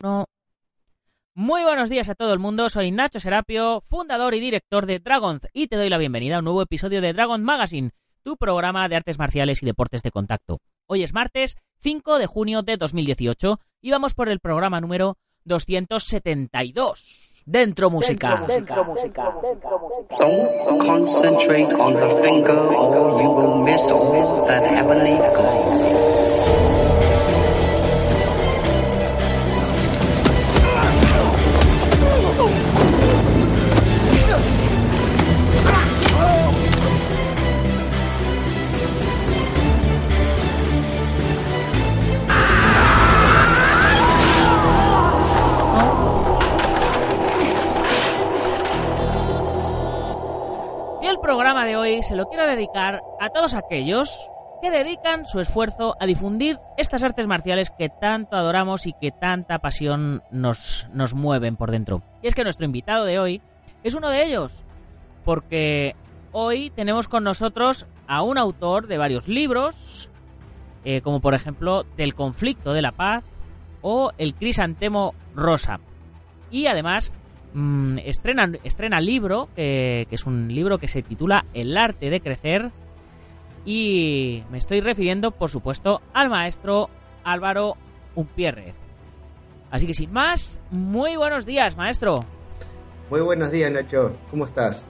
No. Muy buenos días a todo el mundo, soy Nacho Serapio, fundador y director de Dragons, y te doy la bienvenida a un nuevo episodio de Dragon Magazine, tu programa de artes marciales y deportes de contacto. Hoy es martes 5 de junio de 2018 y vamos por el programa número 272. Dentro música. Dentro música. Don't concentrate on the finger or you will miss all that heavenly glow. Programa de hoy se lo quiero dedicar a todos aquellos que dedican su esfuerzo a difundir estas artes marciales que tanto adoramos y que tanta pasión nos, nos mueven por dentro. Y es que nuestro invitado de hoy es uno de ellos, porque hoy tenemos con nosotros a un autor de varios libros, eh, como por ejemplo Del conflicto de la paz o El crisantemo rosa. Y además mm, estrena, estrena libro, eh, que es un libro que se titula El arte de crecer. Y me estoy refiriendo, por supuesto, al maestro Álvaro Umpierrez. Así que sin más, muy buenos días, maestro. Muy buenos días, Nacho. ¿Cómo estás?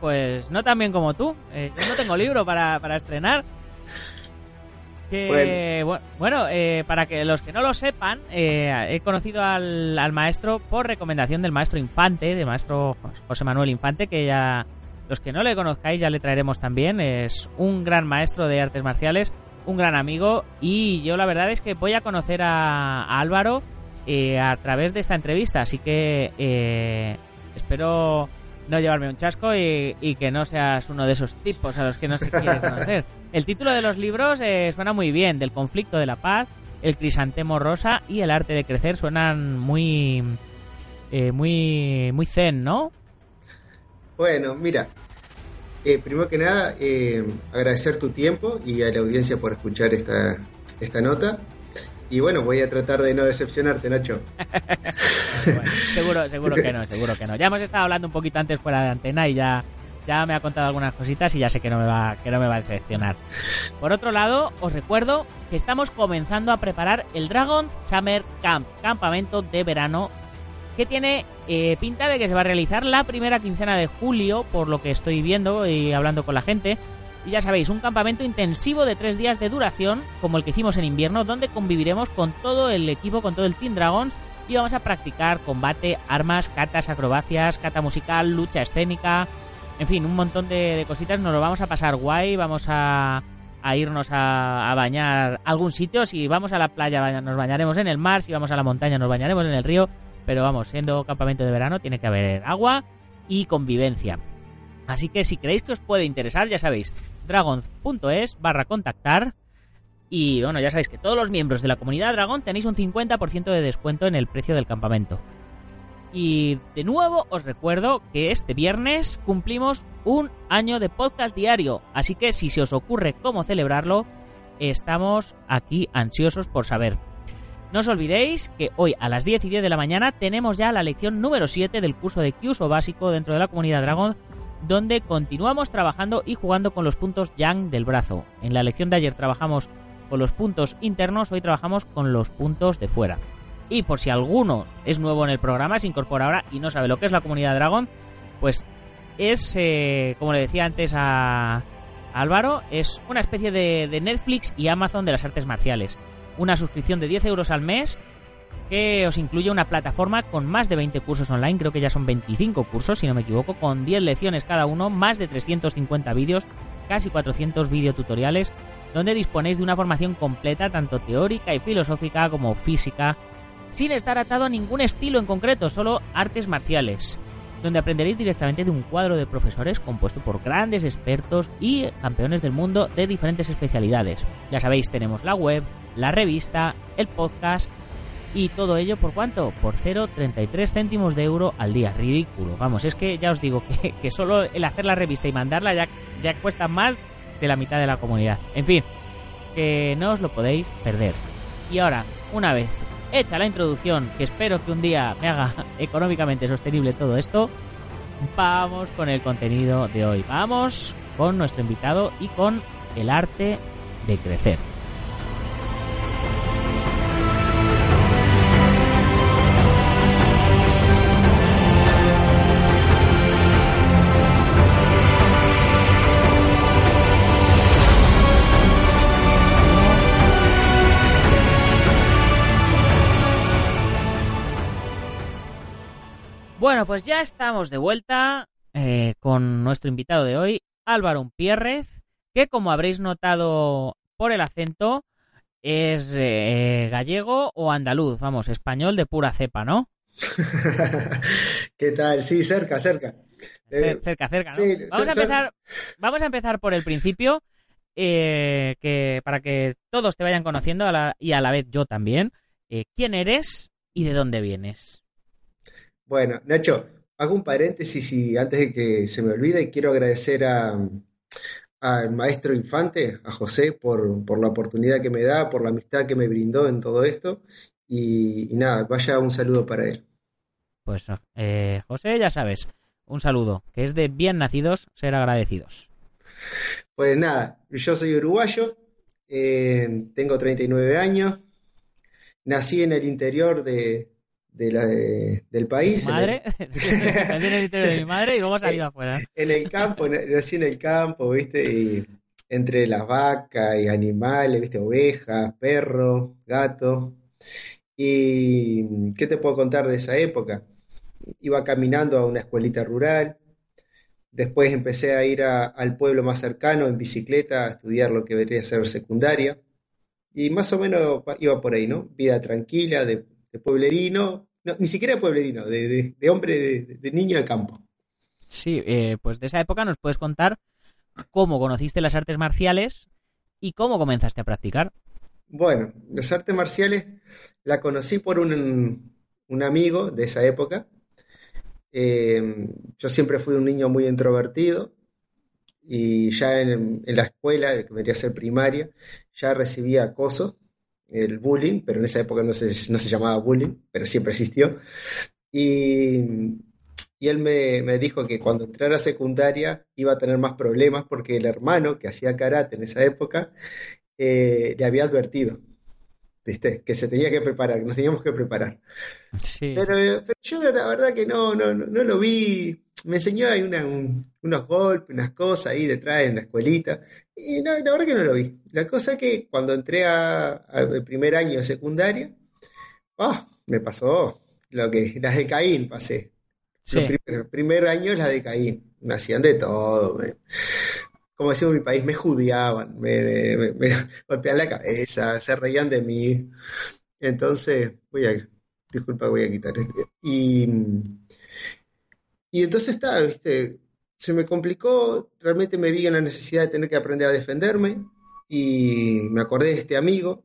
Pues no tan bien como tú. Eh, yo no tengo libro para, para estrenar. Que, bueno, bueno eh, para que los que no lo sepan, eh, he conocido al, al, maestro por recomendación del maestro Infante, de maestro José Manuel Infante, que ya los que no le conozcáis ya le traeremos también. Es un gran maestro de artes marciales, un gran amigo y yo la verdad es que voy a conocer a, a Álvaro eh, a través de esta entrevista, así que eh, espero no llevarme un chasco y, que no seas uno de esos tipos a los que no se quiere conocer. El título de los libros eh, suena muy bien, del conflicto de la paz, el crisantemo rosa y el arte de crecer suenan muy, eh, muy, muy zen, ¿no? Bueno, mira, eh, primero que nada, agradecer tu tiempo y a la audiencia por escuchar esta, esta nota. Y bueno, voy a tratar de no decepcionarte, Nacho. seguro, seguro que no, seguro que no. Ya hemos estado hablando un poquito antes fuera de antena y ya, ya me ha contado algunas cositas y ya sé que no me va, que no me va a decepcionar. Por otro lado, os recuerdo que estamos comenzando a preparar el Dragon Summer Camp, campamento de verano, que tiene eh, pinta de que se va a realizar la primera quincena de julio, por lo que estoy viendo y hablando con la gente. Y ya sabéis, un campamento intensivo de tres días de duración, como el que hicimos en invierno, donde conviviremos con todo el equipo, con todo el Team Dragon, y vamos a practicar combate, armas, catas, acrobacias, cata musical, lucha escénica, en fin, un montón de, cositas. Nos lo vamos a pasar guay, vamos a, a irnos a, a, bañar algún sitio. Si vamos a la playa, nos bañaremos en el mar, si vamos a la montaña, nos bañaremos en el río. Pero vamos, siendo campamento de verano, tiene que haber agua y convivencia. Así que si creéis que os puede interesar, ya sabéis, dragons.es barra contactar. Y bueno, ya sabéis que todos los miembros de la comunidad Dragon tenéis un 50% de descuento en el precio del campamento. Y de nuevo os recuerdo que este viernes cumplimos un año de podcast diario. Así que si se os ocurre cómo celebrarlo, estamos aquí ansiosos por saber. No os olvidéis que hoy a las 10 y 10 de la mañana tenemos ya la lección número 7 del curso de Kyuso básico dentro de la comunidad Dragon donde continuamos trabajando y jugando con los puntos yang del brazo. En la lección de ayer trabajamos con los puntos internos, hoy trabajamos con los puntos de fuera. Y por si alguno es nuevo en el programa, se incorpora ahora y no sabe lo que es la comunidad Dragon, pues es, eh, como le decía antes a, Álvaro, es una especie de, de Netflix y Amazon de las artes marciales. Una suscripción de 10 euros al mes que os incluye una plataforma con más de 20 cursos online, creo que ya son 25 cursos, si no me equivoco, con 10 lecciones cada uno, más de 350 vídeos, casi 400 videotutoriales, donde disponéis de una formación completa, tanto teórica y filosófica como física, sin estar atado a ningún estilo en concreto, solo artes marciales, donde aprenderéis directamente de un cuadro de profesores compuesto por grandes expertos y campeones del mundo de diferentes especialidades. Ya sabéis, tenemos la web, la revista, el podcast, y todo ello por cuánto? Por 0,33 céntimos de euro al día. Ridículo. Vamos, es que ya os digo que, solo el hacer la revista y mandarla ya, ya cuesta más de la mitad de la comunidad. En fin, que no os lo podéis perder. Y ahora, una vez hecha la introducción, que espero que un día me haga económicamente sostenible todo esto, vamos con el contenido de hoy. Vamos con nuestro invitado y con el arte de crecer. Bueno, pues ya estamos de vuelta eh, con nuestro invitado de hoy, Álvaro Umpierrez, que como habréis notado por el acento, es eh, gallego o andaluz, vamos, español de pura cepa, ¿no? ¿Qué tal? Sí, cerca, cerca. Eh, cerca, cerca, ¿no? vamos, a empezar, vamos a empezar por el principio, que para que todos te vayan conociendo y a la vez yo también. ¿Quién eres y de dónde vienes? Bueno, Nacho, hago un paréntesis y antes de que se me olvide, quiero agradecer a, al maestro Infante, a José, por, por, la oportunidad que me da, por la amistad que me brindó en todo esto. Y, nada, vaya un saludo para él. Pues eh, José, ya sabes, un saludo, que es de bien nacidos ser agradecidos. Pues nada, yo soy uruguayo, eh, tengo 39 años, nací en el interior de, de la, del país. madre? En el... de mi madre y luego salí afuera. En el campo, nací en el campo, ¿viste? Y entre las vacas y animales, ¿viste? Ovejas, perros, gatos. ¿Y qué te puedo contar de esa época? Iba caminando a una escuelita rural, después empecé a ir al pueblo más cercano en bicicleta a estudiar lo que debería ser secundaria. Y más o menos iba por ahí, ¿no? Vida tranquila, de, de pueblerino, ni siquiera pueblerino, de, hombre, de, niño de campo. Sí, eh, pues de esa época nos puedes contar cómo conociste las artes marciales y cómo comenzaste a practicar. Bueno, las artes marciales la conocí por un, amigo de esa época. Eh, yo siempre fui un niño muy introvertido y ya en, en la escuela, que debería ser primaria, ya recibía acoso el bullying, pero en esa época no se, no se llamaba bullying, pero siempre existió. Y, y él me, me, dijo que cuando entrara a secundaria iba a tener más problemas porque el hermano que hacía karate en esa época eh, le había advertido. ¿Viste? Que se tenía que preparar, que nos teníamos que preparar. Pero, pero, yo la verdad que no, no, no, no lo vi me enseñó ahí unos golpes, unas cosas ahí detrás en la escuelita. Y no, la verdad que no lo vi. La cosa es que cuando entré al primer año de secundaria, oh, me pasó lo que las de Caín pasé. El primer, año las de Caín. Me hacían de todo. como decimos en mi país, me judiaban, me, me, golpeaban la cabeza, se reían de mí. Entonces, voy a, disculpa, voy a quitar este. Y y entonces está, ¿viste? Se me complicó, realmente me vi en la necesidad de tener que aprender a defenderme y me acordé de este amigo,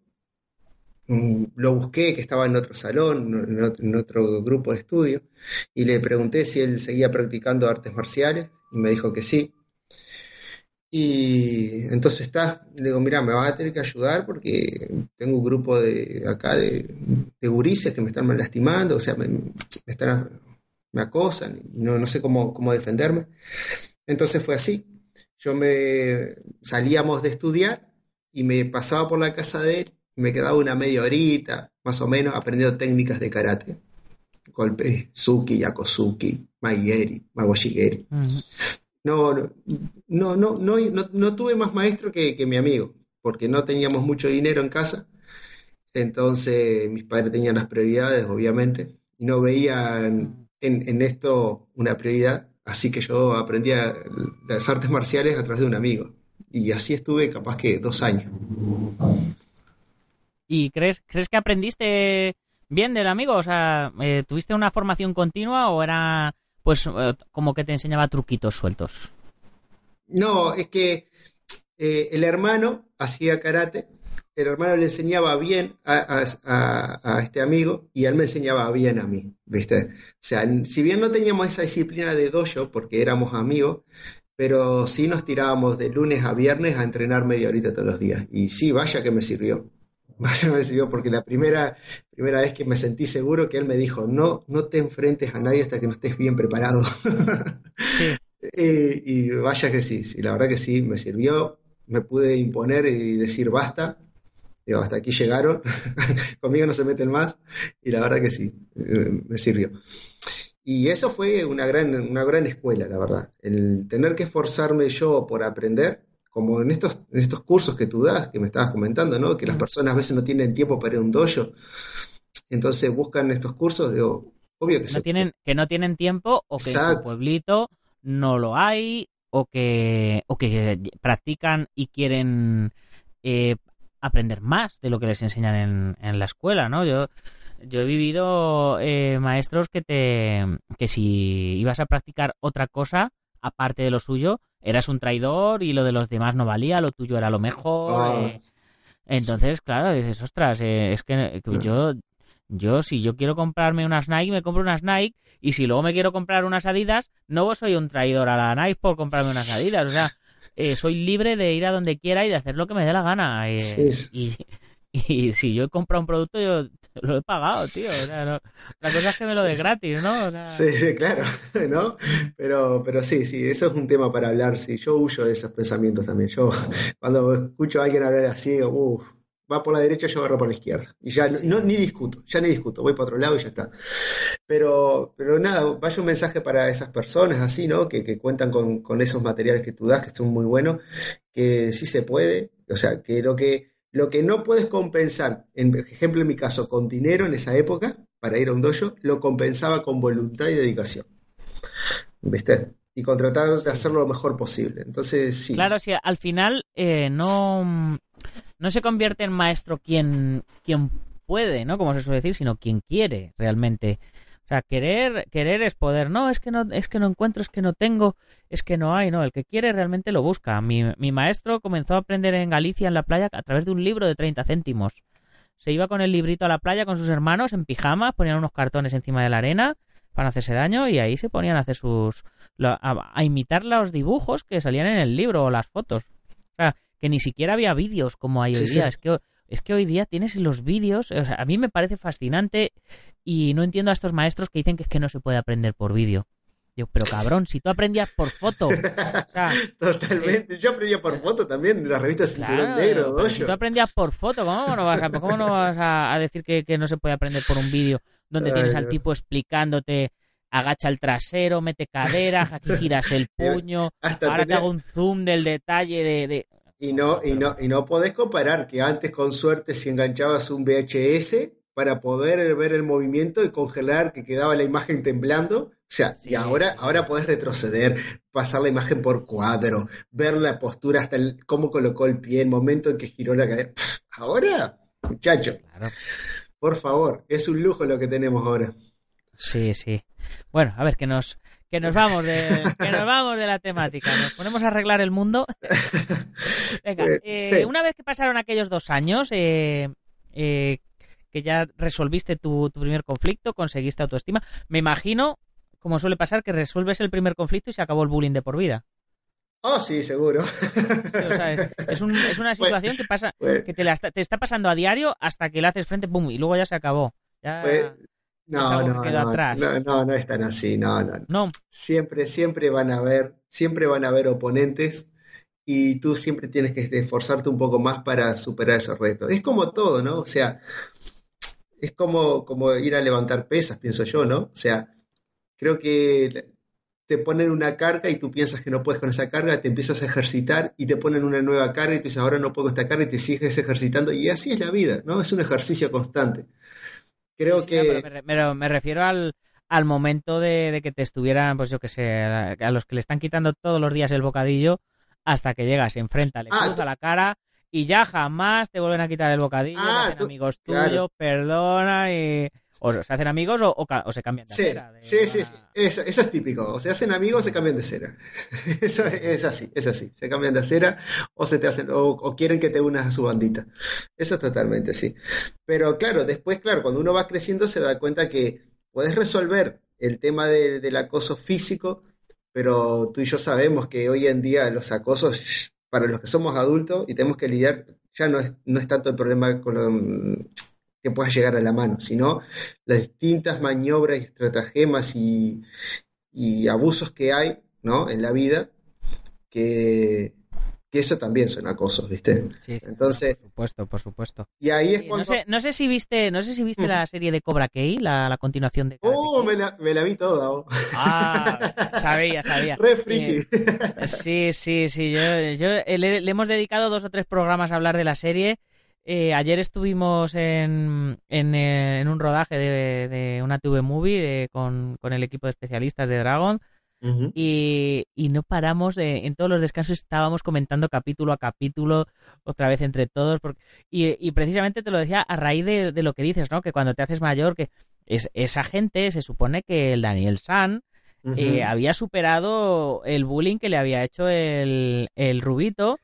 mm, lo busqué, que estaba en otro salón, en otro grupo de estudio, y le pregunté si él seguía practicando artes marciales y me dijo que sí. Y entonces está, le digo, mira, me vas a tener que ayudar porque tengo un grupo de acá de, de que me están lastimando, o sea, me, me están me acosan y no, no sé cómo, cómo defenderme. Entonces fue así. Yo me salíamos de estudiar y me pasaba por la casa de él y me quedaba una media horita, más o menos, aprendiendo técnicas de karate. Golpe, Suki, Yakosuki, Maigeri, Magoshigeri. no, no, no, no, no, no, tuve más maestro que, que mi amigo, porque no teníamos mucho dinero en casa. Entonces mis padres tenían las prioridades, obviamente, y no veían en, esto una prioridad, así que yo aprendí las artes marciales a través de un amigo. Y así estuve capaz que dos años. ¿Y crees, crees que aprendiste bien del amigo? O sea, eh, ¿tuviste una formación continua o era pues eh, como que te enseñaba truquitos sueltos? No, es que eh, el hermano hacía karate el hermano le enseñaba bien a, este amigo y él me enseñaba bien a mí, ¿viste? O sea, si bien no teníamos esa disciplina de dojo porque éramos amigos, pero sí nos tirábamos de lunes a viernes a entrenar media horita todos los días. Y sí, vaya que me sirvió. Vaya me sirvió porque la primera, primera vez que me sentí seguro que él me dijo, no, no te enfrentes a nadie hasta que no estés bien preparado. y, vaya que sí, sí, la verdad que sí, me sirvió, me pude imponer y decir basta, digo, hasta aquí llegaron, conmigo no se meten más, y la verdad que sí, eh, me sirvió. Y eso fue una gran, una gran escuela, la verdad. El tener que esforzarme yo por aprender, como en estos, en estos cursos que tú das, que me estabas comentando, ¿no? Que las personas a veces no tienen tiempo para ir a un dojo, entonces buscan estos cursos, digo, obvio que no tienen Que no tienen tiempo o que en su pueblito no lo hay o que, o que practican y quieren eh, aprender más de lo que les enseñan en, en la escuela, ¿no? Yo yo he vivido eh, maestros que te que si ibas a practicar otra cosa aparte de lo suyo eras un traidor y lo de los demás no valía lo tuyo era lo mejor ah. eh. entonces claro dices ostras eh, es que, yo yo si yo quiero comprarme unas Nike me compro unas Nike y si luego me quiero comprar unas Adidas no soy un traidor a la Nike por comprarme unas Adidas o sea soy libre de ir a donde quiera y de hacer lo que me dé la gana y, y si yo he comprado un producto, yo lo he pagado, tío. la cosa es que me lo dé gratis, ¿no? Sí, sí, claro, ¿no? Pero, pero sí, sí, eso es un tema para hablar. Sí, yo huyo de esos pensamientos también. Yo, cuando escucho a alguien hablar así, uff, va por la derecha, yo agarro por la izquierda. Y ya no, ni discuto, ya ni discuto, voy para otro lado y ya está. Pero, pero nada, vaya un mensaje para esas personas así, ¿no? Que, que cuentan con, con esos materiales que tú das, que son muy buenos, que sí se puede. O sea, que lo que lo que no puedes compensar, en ejemplo en mi caso, con dinero en esa época, para ir a un dojo, lo compensaba con voluntad y dedicación. ¿Viste? Y con tratar de hacerlo lo mejor posible. Entonces, sí. Claro, si al final eh, no, no se convierte en maestro quien, quien puede, ¿no? Como se suele decir, sino quien quiere realmente sea, querer, querer es poder. No, es que no, es que no encuentro, es que no tengo, es que no hay, no. El que quiere realmente lo busca. Mi, mi maestro comenzó a aprender en Galicia, en la playa, a través de un libro de 30 céntimos. Se iba con el librito a la playa con sus hermanos en pijama, ponían unos cartones encima de la arena para no hacerse daño y ahí se ponían a hacer sus. a, imitar los dibujos que salían en el libro o las fotos. O sea, que ni siquiera había vídeos como hay hoy día. Es que es que hoy día tienes los vídeos, o sea, a mí me parece fascinante y no entiendo a estos maestros que dicen que es que no se puede aprender por vídeo. Yo, pero cabrón, si tú aprendías por foto. Totalmente. Yo aprendía por foto también en las revistas Cinturón Negro, Si tú aprendías por foto, ¿cómo no vas a, cómo no vas a, decir que, no se puede aprender por un vídeo donde tienes al tipo explicándote agacha el trasero, mete cadera, aquí giras el puño, ahora te hago un zoom del detalle de, Y no, y no, y no podés comparar que antes con suerte si enganchabas un VHS para poder ver el movimiento y congelar que quedaba la imagen temblando. O sea, y ahora, ahora podés retroceder, pasar la imagen por cuadro, ver la postura hasta el, cómo colocó el pie, el momento en que giró la cadera. Ahora, muchacho, por favor, es un lujo lo que tenemos ahora. Sí, sí. Bueno, a ver, que nos, que nos vamos de, que nos vamos de la temática. Nos ponemos a arreglar el mundo. Venga, eh, eh, una vez que pasaron aquellos dos años, eh, eh que ya resolviste tu, primer conflicto, conseguiste autoestima. Me imagino, como suele pasar, que resuelves el primer conflicto y se acabó el bullying de por vida. Oh, sí, seguro. es, una situación que pasa, que te, te, está pasando a diario hasta que le haces frente, pum, y luego ya se acabó. Ya, no, no, no, no, no, es tan así, no, no, no. Siempre, siempre van a haber, siempre van a haber oponentes y tú siempre tienes que esforzarte un poco más para superar esos retos. Es como todo, ¿no? O sea, es como, como ir a levantar pesas, pienso yo, ¿no? O sea, creo que te ponen una carga y tú piensas que no puedes con esa carga, te empiezas a ejercitar y te ponen una nueva carga y tú dices, ahora no puedo esta carga y te sigues ejercitando y así es la vida, ¿no? Es un ejercicio constante. Creo que... pero me, refiero al, al momento de, que te estuvieran, pues yo que sé, a, los que le están quitando todos los días el bocadillo hasta que llegas, se enfrenta, le ah, cruza la cara y ya jamás te vuelven a quitar el bocadillo, ah, amigos tuyos, perdona y... O se hacen amigos o, se cambian de cera. sí, sí, sí, eso, es típico. O se hacen amigos o se cambian de cera. eso es así, es así. Se cambian de cera o se te hacen, o, quieren que te unas a su bandita. Eso es totalmente así. Pero claro, después, claro, cuando uno va creciendo se da cuenta que puedes resolver el tema del acoso físico, pero tú y yo sabemos que hoy en día los acosos para los que somos adultos y tenemos que lidiar, ya no es, no es tanto el problema que pueda llegar a la mano, sino las distintas maniobras y estratagemas y, y abusos que hay ¿no? en la vida que, que eso también son acosos, ¿viste? Sí, sí, Entonces, por supuesto, por supuesto. y ahí es Sí, cuando... no, sé, no sé si viste, no sé si viste la serie de Cobra Kai, la, la continuación de Karate ¡Oh, me la, me la vi toda! oh. Ah, sabía, sabía. Re friki. Eh, sí, sí, sí. Yo, yo eh, le, le hemos dedicado dos o tres programas a hablar de la serie. Eh, ayer estuvimos en, en, eh, en un rodaje de, de una TV Movie de- con, con el equipo de especialistas de Dragon Y, y no paramos, de- en todos los descansos estábamos comentando capítulo a capítulo, otra vez entre todos, porque, y, y precisamente te lo decía a raíz de, de lo que dices, ¿no? Que cuando te haces mayor, que es, esa gente, se supone que el Daniel San eh, había superado el bullying que le había hecho el, el Rubito,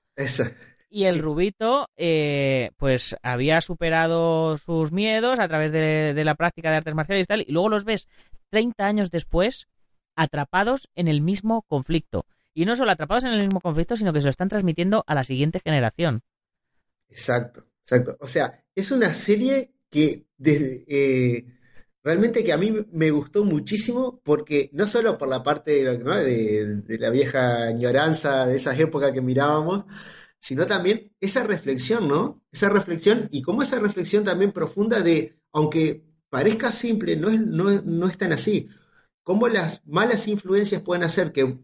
y el Rubito, eh, pues había superado sus miedos a través de, de la práctica de artes marciales y tal, y luego los ves 30 años después atrapados en el mismo conflicto. Y no solo atrapados en el mismo conflicto, sino que se lo están transmitiendo a la siguiente generación. Exacto, exacto. O sea, es una serie que desde, eh, realmente que a mí me gustó muchísimo porque no solo por la parte de, de, la vieja añoranza de esas épocas que mirábamos, sino también esa reflexión, ¿no? Esa reflexión y cómo esa reflexión también profunda de, aunque parezca simple, no es, no no es tan así. Cómo las malas influencias pueden hacer que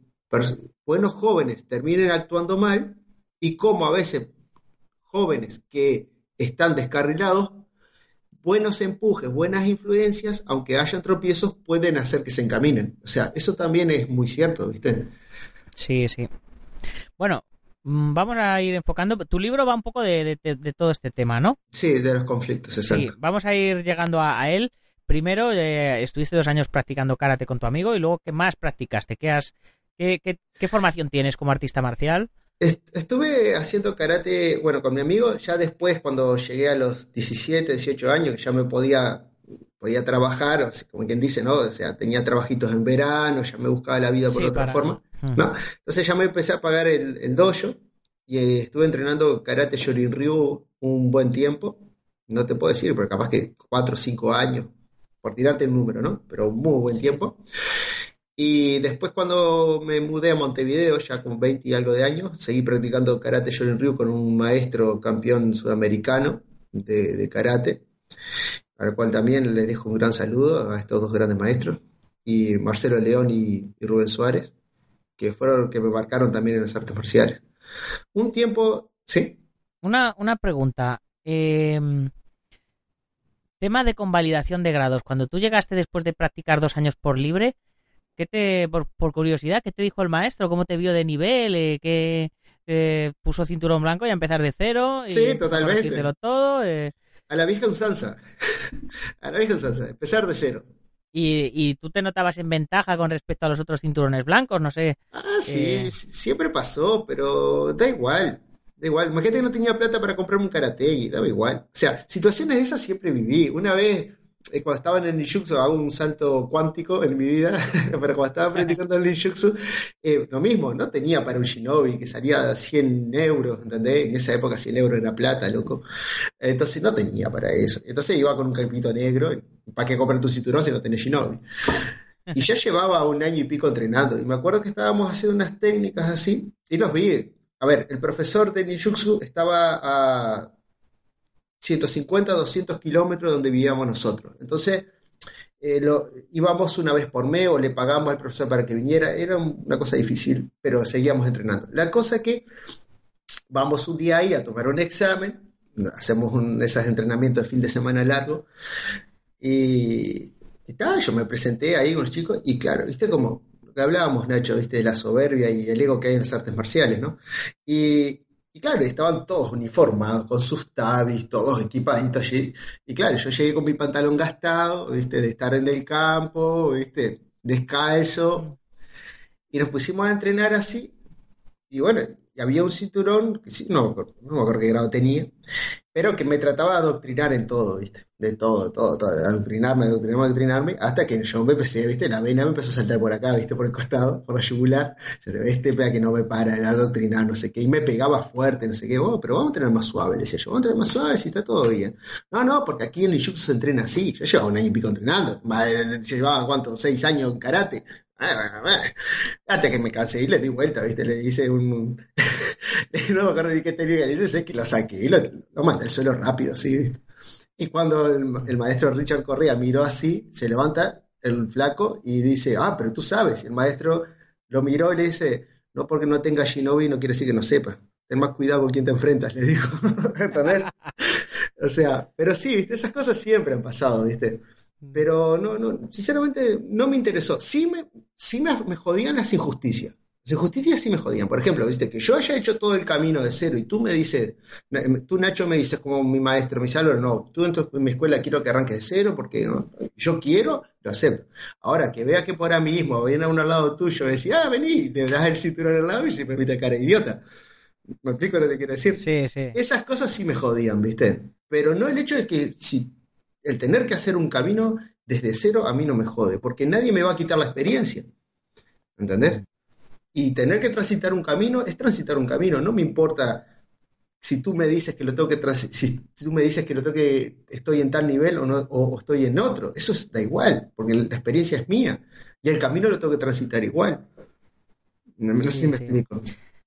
buenos jóvenes terminen actuando mal y cómo a veces jóvenes que están descarrilados, buenos empujes, buenas influencias, aunque hayan tropiezos, pueden hacer que se encaminen. O sea, eso también es muy cierto, ¿viste? Sí, sí. Bueno, mm, vamos a ir enfocando. Tu libro va un poco de, de- de- de todo este tema, ¿no? Sí, de los conflictos, Sí, exacto. vamos a ir llegando a, a él. Primero, eh, estuviste dos años practicando karate con tu amigo y luego, ¿qué más practicaste? ¿Qué, has, qué, qué- qué formación tienes como artista marcial? Est- Estuve haciendo karate, bueno, con mi amigo, ya después, cuando llegué a los 17, 18 años, que ya me podía, podía trabajar, como quien dice, ¿no? O sea, tenía trabajitos en verano, ya me buscaba la vida por Sí, otra para- forma. ¿no? Entonces ya me empecé a pagar el, el dojo y eh, estuve entrenando karate Shorin Ryu un buen tiempo. No te puedo decir, pero capaz que 4 o 5 años, por tirarte el número, ¿no? Pero un muy buen tiempo. Y después cuando me mudé a Montevideo, ya con 20 y algo de años, seguí practicando karate Shorin Ryu con un maestro campeón sudamericano de, de karate, al cual también les dejo un gran saludo a estos dos grandes maestros, y Marcelo León y, y Rubén Suárez que fueron los que me marcaron también en las artes marciales. Un tiempo, sí, Una, una pregunta. eh, tema de convalidación de grados. Cuando tú llegaste después de practicar dos años por libre, ¿qué te, por, por curiosidad, qué te dijo el maestro? ¿Cómo te vio de nivel? Eh, ¿Qué eh, puso cinturón blanco y a empezar de cero? Y Sí, totalmente. todo. eh, a la vieja usanza, a la vieja usanza, empezar de cero. y, y tú te notabas en ventaja con respecto a los otros cinturones blancos, no sé. Ah, sí, Eh. siempre pasó, pero da igual, da igual. Imagínate que no tenía plata para comprarme un karate y daba igual. O sea, situaciones de esas siempre viví. Una vez, eh, cuando estaba en el ninjutsu, hago un salto cuántico en mi vida, pero cuando estaba practicando el ninjutsu, eh, lo mismo, no tenía para un shinobi que salía 100 euros, ¿entendés? En esa época 100 euros era plata, loco. Entonces no tenía para eso. Entonces iba con un capito negro. ¿Para qué comprar tu cinturón si no tenés shinobi? Y ya llevaba un año y pico entrenando. Y me acuerdo que estábamos haciendo unas técnicas así. Y los vi. A ver, el profesor de Ninjutsu estaba a 150, 200 kilómetros de donde vivíamos nosotros. Entonces, eh, íbamos una vez por mes o le pagamos al profesor para que viniera. Era una cosa difícil, pero seguíamos entrenando. La cosa que vamos un día ahí a tomar un examen. Hacemos un, esos entrenamientos de fin de semana largo. Y, y yo me presenté ahí con los chicos y claro, viste como hablábamos, Nacho, viste, de la soberbia y el ego que hay en las artes marciales, ¿no? Y, y claro, estaban todos uniformados, con sus tabis, todos equipaditos allí. Y claro, yo llegué con mi pantalón gastado, viste, de estar en el campo, viste, descalzo. Y nos pusimos a entrenar así. Y bueno, y había un cinturón, que sí, no, no me acuerdo qué grado tenía, pero que me trataba de adoctrinar en todo, ¿viste? De todo, todo, todo, de adoctrinarme, adoctrinarme, adoctrinarme, hasta que yo me empecé, ¿viste? La vena me empezó a saltar por acá, ¿viste? Por el costado, por la yugular. Yo decía, este pega que no me para de adoctrinar, no sé qué, y me pegaba fuerte, no sé qué, oh, pero vamos a tener más suave, le decía yo, vamos a tener más suave si está todo bien. No, no, porque aquí en el Jiu-Jitsu se entrena así. Yo llevaba un año y pico entrenando, yo llevaba, ¿cuánto? Seis años en karate. Hasta que me cansé y le di vuelta, ¿viste? Le hice un. no me acuerdo ni qué técnica le hice, sé que lo saqué y lo, lo mandé al suelo rápido, ¿sí? Y cuando el, el maestro Richard Correa miró así, se levanta el flaco y dice: Ah, pero tú sabes. Y el maestro lo miró y le dice: No porque no tenga Shinobi no quiere decir que no sepa. Ten más cuidado con quién te enfrentas, le dijo. ¿Entendés? O sea, pero sí, ¿viste? Esas cosas siempre han pasado, ¿viste? Pero no, no, sinceramente no me interesó. Sí me, sí me, me jodían las injusticias. Las injusticias sí me jodían. Por ejemplo, viste, que yo haya hecho todo el camino de cero y tú me dices, tú Nacho me dices como mi maestro, me dice, "Álvaro, no, tú en, tu- en mi escuela quiero que arranques de cero porque ¿no? yo quiero, lo acepto. Ahora, que vea que por ahí mismo viene a un al lado tuyo y decís, ah, vení, le das el cinturón al lado y se permite cara idiota. ¿Me explico lo que quiero decir? Sí, sí. Esas cosas sí me jodían, ¿viste? Pero no el hecho de que si el tener que hacer un camino desde cero a mí no me jode, porque nadie me va a quitar la experiencia. ¿Entendés? Y tener que transitar un camino es transitar un camino, no me importa si tú me dices que lo tengo que si, tú me dices que lo tengo que estoy en tal nivel o no o, o estoy en otro, eso es- da igual, porque la experiencia es mía y el camino lo tengo que transitar igual. No, no sé Sí, si me sí. explico.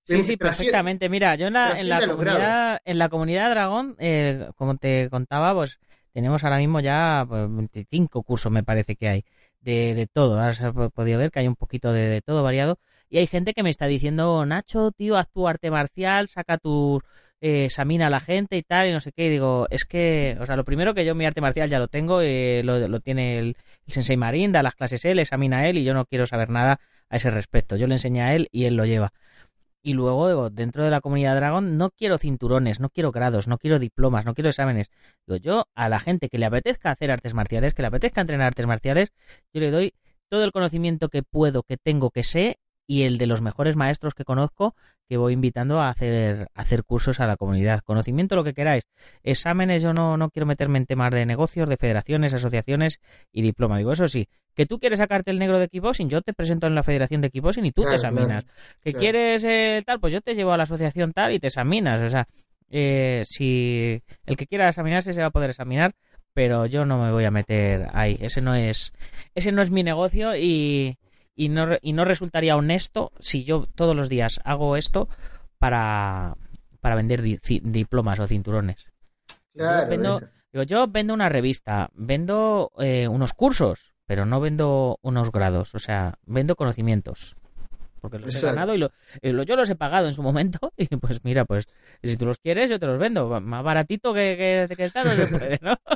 Sí, sí, perfectamente. Mira, yo en la, en la comunidad, en la comunidad Dragón, eh, como te contaba, pues tenemos ahora mismo ya pues, 25 cursos, me parece que hay, de, de todo. Ahora se ha po- podido ver que hay un poquito de, todo variado. Y hay gente que me está diciendo, Nacho, tío, haz tu arte marcial, saca tu, eh, examina a la gente y tal, y no sé qué. Y digo, es que, o sea, lo primero que yo mi arte marcial ya lo tengo, eh, lo, lo tiene el, Sensei Marín, da las clases él, examina a él, y yo no quiero saber nada a ese respecto. Yo le enseño a él y él lo lleva. Y luego, dentro de la comunidad Dragon no quiero cinturones, no quiero grados, no quiero diplomas, no quiero exámenes. Digo, yo a la gente que le apetezca hacer artes marciales, que le apetezca entrenar artes marciales, yo le doy todo el conocimiento que puedo, que tengo, que sé, y el de los mejores maestros que conozco, que voy invitando a hacer, a hacer cursos a la comunidad. Conocimiento, lo que queráis. Exámenes, yo no, no quiero meterme en temas de negocios, de federaciones, asociaciones y diploma. Digo, eso sí, que tú quieres sacarte el negro de kickboxing, yo te presento en la federación de kickboxing y tú te examinas claro, que claro. quieres eh, tal, pues yo te llevo a la asociación tal y te examinas. O sea, eh, si el que quiera examinarse se va a poder examinar, pero yo no me voy a meter ahí. Ese no es, ese no es mi negocio y, y no y no resultaría honesto si yo todos los días hago esto para para vender di- diplomas o cinturones. Claro, vendo-. Digo, yo vendo una revista, vendo eh, unos cursos, pero no vendo unos grados, o sea, vendo conocimientos. Porque los he ganado y, lo- y lo- yo los he pagado en su momento y pues mira, pues si tú los quieres yo te los vendo, más baratito que, que, que tal no se puede, ¿no?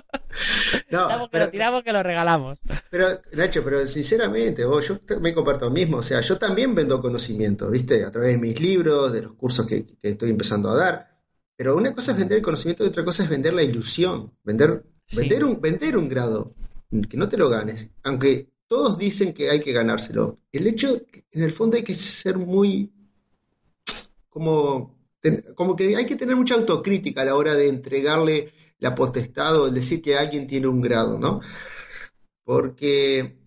No, que pero- lo tiramos que lo regalamos. Pero, Nacho, pero sinceramente, vos, yo me comparto lo mismo. O sea, yo también vendo conocimiento, ¿viste? A través de mis libros, de los cursos que, que estoy empezando a dar. Pero una cosa es vender el conocimiento y otra cosa es vender la ilusión. Vender, Sí. vender, un, vender un grado, que no te lo ganes. Aunque todos dicen que hay que ganárselo. El hecho, en el fondo, hay que ser muy. Como, como que hay que tener mucha autocrítica a la hora de entregarle la potestad o el decir que alguien tiene un grado, ¿no? Porque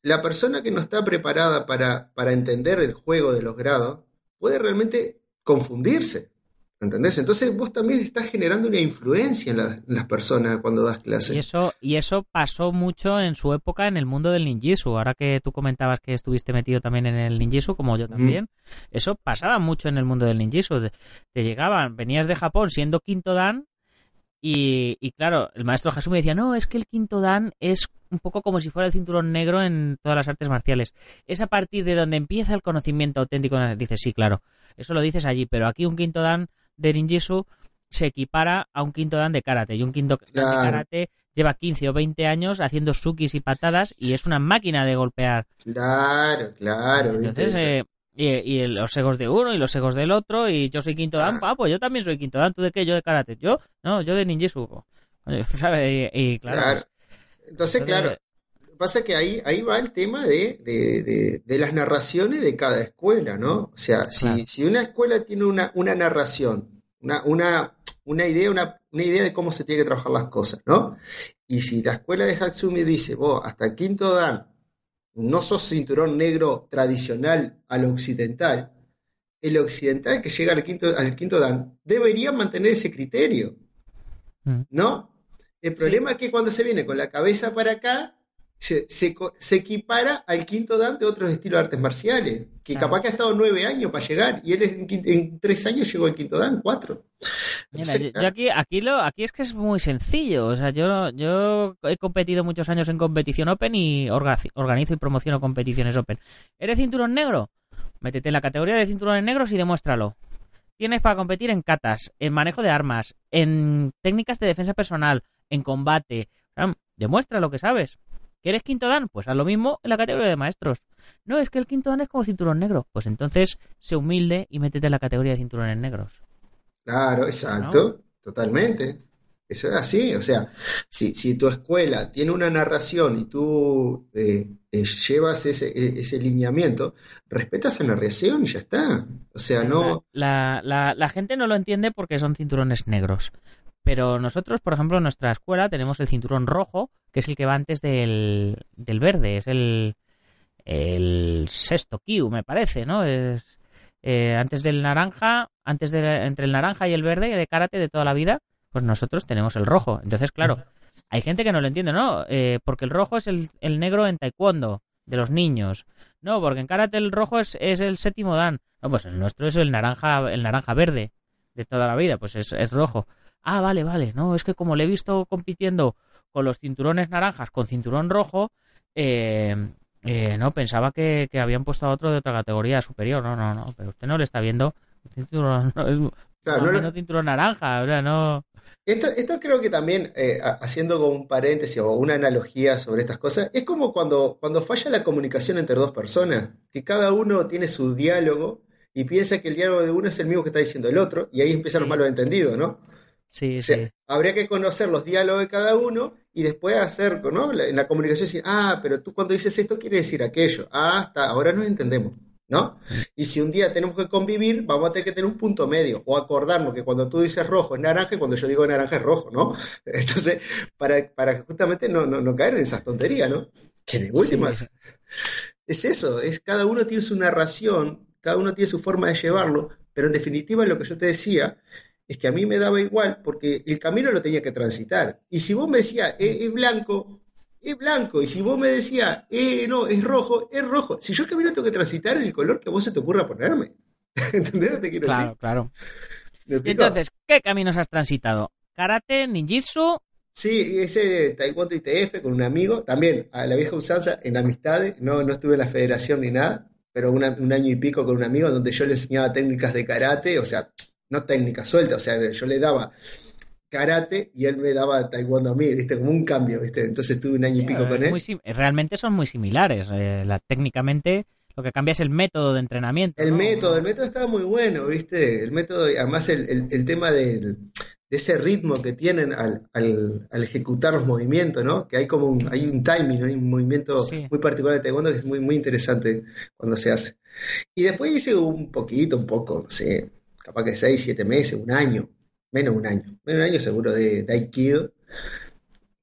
la persona que no está preparada para, para entender el juego de los grados puede realmente confundirse. ¿Entendés? Entonces vos también estás generando una influencia en, la- en las personas cuando das clases. Y eso, y eso pasó mucho en su época en el mundo del ninjitsu. Ahora que tú comentabas que estuviste metido también en el ninjitsu, como yo también, eso pasaba mucho en el mundo del ninjitsu. Te- Te llegaban, venías de Japón siendo quinto dan y, y claro, el maestro Hasumi decía, no, es que el quinto dan es un poco como si fuera el cinturón negro en todas las artes marciales. Es a partir de donde empieza el conocimiento auténtico. Dices, sí, claro, eso lo dices allí, pero aquí un quinto dan de ninjitsu se equipara a un quinto dan de karate. Y un quinto dan de karate lleva 15 o 20 años haciendo sukis y patadas y es una máquina de golpear. Claro, claro. Entonces, eh, y, y los egos de uno y los egos del otro, y yo soy quinto dan, ah, pues yo también soy quinto dan, ¿tú de qué? Yo de karate. Yo, no, yo de ninjitsu. ¿sabes? Y, y claro, Claro. pues, Entonces, entonces, claro, pasa que ahí, ahí va el tema de, de, de, de las narraciones de cada escuela, ¿no? O sea, si, Claro. si una escuela tiene una, una narración, una, una, una idea, una, una idea de cómo se tiene que trabajar las cosas, ¿no? Y si la escuela de Hatsumi dice, vos, hasta el quinto dan, no sos cinturón negro tradicional al occidental, el occidental que llega al quinto, al quinto dan debería mantener ese criterio, Mm. ¿no? El problema es que cuando se viene con la cabeza para acá, se, se equipara al quinto dan de otros estilos de artes marciales, que Claro. capaz que ha estado nueve años para llegar, y él en, en tres años llegó al quinto dan, cuatro. Mira, Entonces, yo, yo aquí, aquí, lo, aquí es que es muy sencillo. O sea, yo, yo he competido muchos años en competición Open y orga- organizo y promociono competiciones Open. ¿Eres cinturón negro? Métete en la categoría de cinturones negros y demuéstralo. Tienes para competir en catas, en manejo de armas, en técnicas de defensa personal, en combate. O sea, demuestra lo que sabes. ¿Quieres quinto dan? Pues haz lo mismo en la categoría de maestros. No, es que el quinto dan es como cinturón negro. Pues entonces, sé humilde y métete en la categoría de cinturones negros. Claro, exacto, totalmente. Eso es así, o sea, si, si tu escuela tiene una narración y tú eh, eh, llevas ese, e- ese lineamiento, respetas esa narración y ya está. O sea, no, La, la- la gente no lo entiende porque son cinturones negros. Pero nosotros, por ejemplo, en nuestra escuela tenemos el cinturón rojo, que es el que va antes del, del verde. Es el, el sexto Q, me parece, ¿no? Es eh, antes del naranja, antes de entre el naranja y el verde de karate de toda la vida, pues nosotros tenemos el rojo. Entonces, claro, hay gente que no lo entiende, ¿no? Eh, porque el rojo es el, el negro en taekwondo de los niños. No, porque en karate el rojo es, es el séptimo dan. No, pues el nuestro es el naranja, el naranja verde de toda la vida, pues es, es rojo. Ah, vale, vale. No, es que como le he visto compitiendo con los cinturones naranjas con cinturón rojo, eh, eh, no, pensaba que, que habían puesto a otro de otra categoría superior. No, no, no, pero usted no le está viendo cinturón, no, es, claro, no o lo- menos cinturón naranja, o sea, no... Esto, esto creo que también, eh, ha- haciendo como un paréntesis o una analogía sobre estas cosas, es como cuando, cuando falla la comunicación entre dos personas, que cada uno tiene su diálogo y piensa que el diálogo de uno es el mismo que está diciendo el otro, y ahí empiezan los malos entendidos, ¿no? Sí, O sea, sí. habría que conocer los diálogos de cada uno y después hacer, ¿no? En la comunicación decir, ah, pero tú cuando dices esto quiere decir aquello. Ah, está, ahora nos entendemos, ¿no? Y si un día tenemos que convivir, vamos a tener que tener un punto medio o acordarnos que cuando tú dices rojo es naranja y cuando yo digo naranja es rojo, ¿no? Entonces, para, para justamente no, no, no caer en esas tonterías, ¿no? Que de últimas Sí. es eso, es cada uno tiene su narración, cada uno tiene su forma de llevarlo, pero en definitiva lo que yo te decía es que a mí me daba igual porque el camino lo tenía que transitar. Y si vos me decías, "Eh, es blanco, es blanco. Y si vos me decías, eh, no, es rojo, es rojo. Si yo el camino tengo que transitar en el color que a vos se te ocurra ponerme. ¿Entendés lo que te quiero Claro, decir? claro. ¿Me Y explico? entonces, ¿qué caminos has transitado? Karate, ninjitsu, Sí, ese Taekwondo ITF con un amigo, también a la vieja usanza, en amistades, no, no estuve en la federación ni nada, pero una- un año y pico con un amigo donde yo le enseñaba técnicas de karate, o sea, no técnicas sueltas, o sea, yo le daba karate y él me daba taekwondo a mí, ¿viste? Como un cambio, ¿viste? Entonces estuve un año y pico con él. muy realmente son muy similares. eh, la, técnicamente, lo que cambia es el método de entrenamiento. El ¿no? método, el método estaba muy bueno, ¿viste? El método, además el, el- el tema del- de ese ritmo que tienen al, al- al ejecutar los movimientos, ¿no? Que hay como un, hay un timing, hay un movimiento Sí. muy particular de taekwondo que es muy, muy interesante cuando se hace. Y después hice un poquito, un poco, no sé, capaz que seis, siete meses, un año, menos un año, menos un año seguro de, Aikido.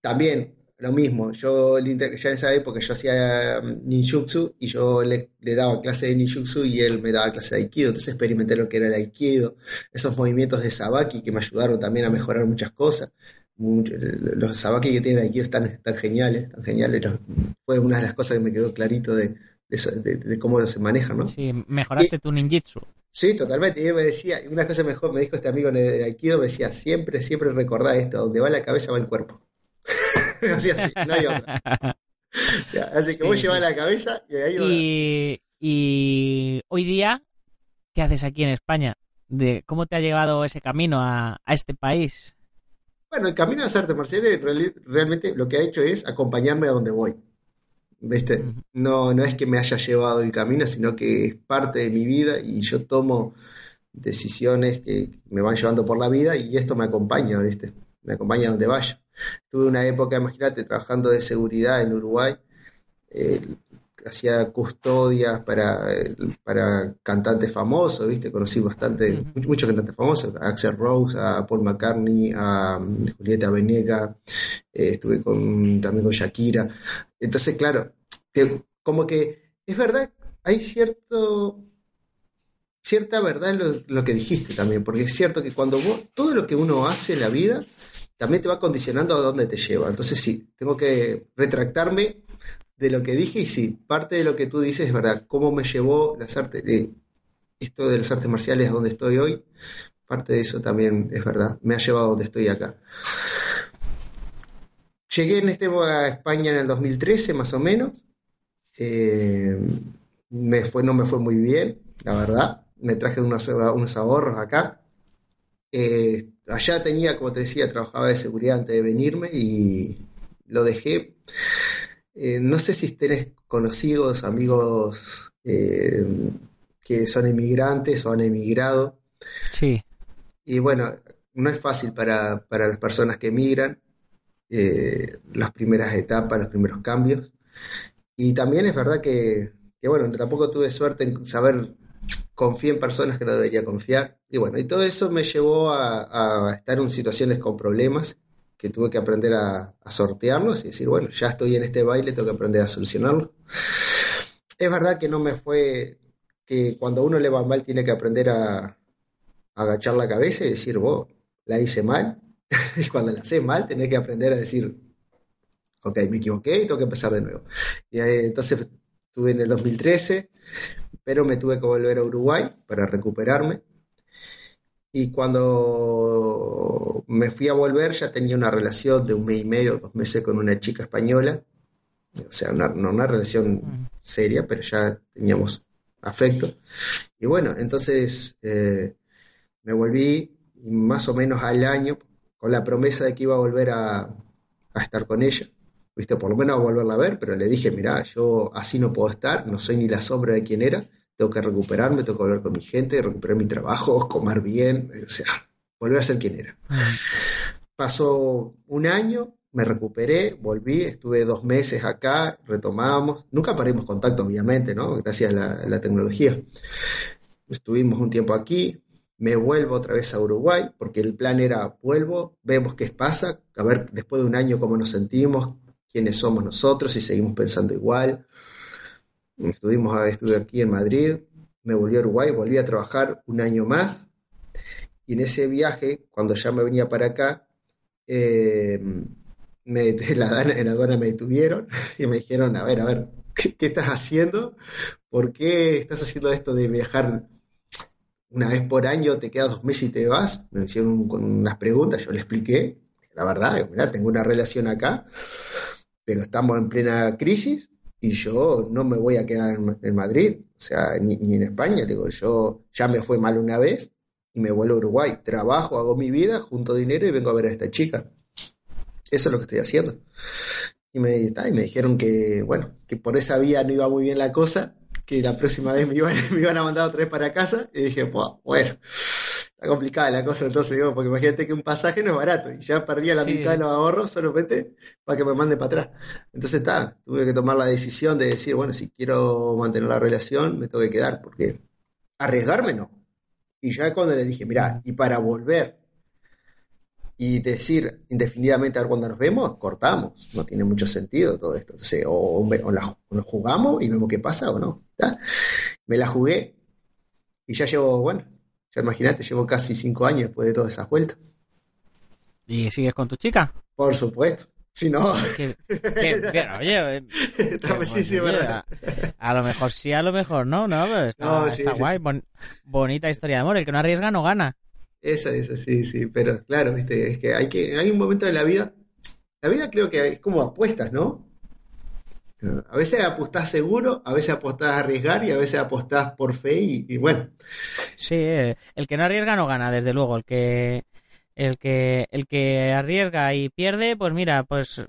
También lo mismo, yo ya en esa época yo hacía mm, ninjutsu y yo le, daba clase de ninjutsu y él me daba clase de aikido, entonces experimenté lo que era el aikido, esos movimientos de sabaki que me ayudaron también a mejorar muchas cosas. Los sabaki que tiene el aikido están, geniales, están geniales. fue una de las cosas que me quedó clarito de, de eso- de- de cómo se manejan, ¿no? Sí, mejoraste tu ninjitsu. Sí, totalmente. Y él me decía, una cosa mejor me dijo este amigo de Aikido, me decía, siempre, siempre recordá esto, donde va la cabeza va el cuerpo. así, así, no hay otra. O sea, así que vos Sí, sí. la cabeza y ahí. Y, y hoy día, ¿qué haces aquí en España? De ¿Cómo te ha llevado ese camino a, a este país? Bueno, el camino de las artes marciales realmente lo que ha hecho es acompañarme a donde voy. ¿Viste? No, no es que me haya llevado el camino, sino que es parte de mi vida y yo tomo decisiones que me van llevando por la vida y esto me acompaña, ¿viste? Me acompaña donde vaya. Tuve una época, imagínate, trabajando de seguridad en Uruguay eh, hacía custodias para, eh, para cantantes famosos, ¿viste? Conocí bastante, muchos, muchos cantantes famosos, a Axel Rose, a Paul McCartney, a mm, Julieta Venegas, eh, estuve con, también con Shakira. Entonces, claro, como que es verdad, hay cierto cierta verdad en lo, lo que dijiste también, porque es cierto que cuando vos, todo lo que uno hace en la vida, también te va condicionando a dónde te lleva. Entonces sí, tengo que retractarme de lo que dije y sí, parte de lo que tú dices es verdad, cómo me llevó las artes, eh, esto de las artes marciales a donde estoy hoy, parte de eso también es verdad, me ha llevado a donde estoy acá. Llegué en este a España en el 2013 más o menos, eh, me fue, no me fue muy bien, la verdad, me traje unos, unos ahorros acá. Eh, allá tenía, como te decía, trabajaba de seguridad antes de venirme y lo dejé. Eh, no sé si tenés conocidos, amigos eh, que son inmigrantes o han emigrado. Sí. Y bueno, no es fácil para, para las personas que emigran, eh, las primeras etapas, los primeros cambios. Y también es verdad que, que, bueno, tampoco tuve suerte en saber, confié en personas que no debería confiar. Y bueno, y todo eso me llevó a, a estar en situaciones con problemas que tuve que aprender a, sortearlos y decir, bueno, ya estoy en este baile, tengo que aprender a solucionarlo. Es verdad que no me fue, que cuando uno le va mal tiene que aprender a, agachar la cabeza y decir, vos, la hice mal. y cuando la haces mal, tenés que aprender a decir, ok, me equivoqué y tengo que empezar de nuevo. Y eh, entonces estuve en el 2013, pero me tuve que volver a Uruguay para recuperarme. Y cuando me fui a volver ya tenía una relación de un mes y medio, dos meses con una chica española. O sea, una, no una relación seria, pero ya teníamos afecto. Y bueno, entonces eh, me volví y más o menos al año con la promesa de que iba a volver a, estar con ella. Viste, por lo menos a volverla a ver, pero le dije, mira, yo así no puedo estar, no soy ni la sombra de quien era, tengo que recuperarme, tengo que volver con mi gente, recuperar mi trabajo, comer bien, o sea, volver a ser quien era. Pasó un año, me recuperé, volví, estuve dos meses acá, retomamos, nunca perdimos contacto, obviamente, ¿no? Gracias a la, a tecnología. Estuvimos un tiempo aquí, me vuelvo otra vez a Uruguay, porque el plan era, vuelvo, vemos qué pasa, a ver después de un año cómo nos sentimos, quiénes somos nosotros, si seguimos pensando igual. Estuvimos, estuve aquí en Madrid, me volví a Uruguay, volví a trabajar un año más, y en ese viaje, cuando ya me venía para acá, eh, me, la, en la aduana me detuvieron y me dijeron, a ver, a ver, ¿qué, ¿qué, estás haciendo? ¿Por qué estás haciendo esto de viajar una vez por año, te quedas dos meses y te vas? Me hicieron con unas preguntas, yo le expliqué, la verdad, tengo una relación acá, pero estamos en plena crisis y yo no me voy a quedar en, Madrid, o sea, ni, ni, en España, digo, yo ya me fue mal una vez y me vuelvo a Uruguay, trabajo, hago mi vida, junto dinero y vengo a ver a esta chica. Eso es lo que estoy haciendo. Y me, y me dijeron que, bueno, que por esa vía no iba muy bien la cosa, que la próxima vez me iban, me iban a mandar otra vez para casa, y dije, bueno, está complicada la cosa, entonces digo, porque imagínate que un pasaje no es barato, y ya perdía la sí. mitad de los ahorros solamente para que me mande para atrás. Entonces está, tuve que tomar la decisión de decir, bueno, si quiero mantener la relación, me tengo que quedar, porque arriesgarme no. Y ya cuando le dije, mira, y para volver y decir indefinidamente a ver cuándo nos vemos, cortamos. No tiene mucho sentido todo esto. Entonces, o, o, la, o nos jugamos y vemos qué pasa o no. ¿tá? Me la jugué y ya llevo, bueno, ya imagínate, llevo casi cinco años después de todas esas vueltas. ¿Y sigues con tu chica? Por supuesto. Si no. ¿Qué, qué, qué, oye, está, sí, sí, verdad. A, a, lo mejor sí, a lo mejor no, no, pero está, no, sí, está sí, guay. Bon, bonita historia de amor. El que no arriesga no gana. Esa, esa, sí, sí, pero claro, viste, es que hay que, hay un momento de la vida, la vida creo que es como apuestas, ¿no? A veces apostás seguro, a veces apostás a arriesgar y a veces apostás por fe y, y bueno. Sí, eh, el que no arriesga no gana, desde luego, el que el que el que arriesga y pierde, pues mira, pues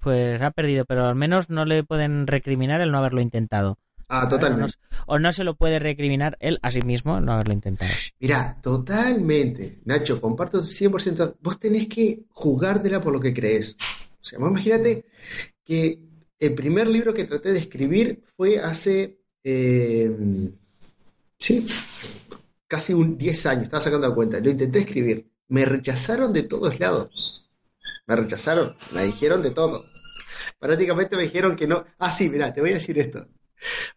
pues ha perdido, pero al menos no le pueden recriminar el no haberlo intentado. Ah, totalmente. O no, o no, se lo puede recriminar él a sí mismo no haberlo intentado. Mira, totalmente. Nacho, comparto 100%. Vos tenés que jugártela por lo que crees. O sea, imagínate que el primer libro que traté de escribir fue hace, eh, sí, casi un 10 años, estaba sacando la cuenta. Lo intenté escribir. Me rechazaron de todos lados. Me rechazaron, me dijeron de todo. Prácticamente me dijeron que no. Ah, sí, mira, te voy a decir esto.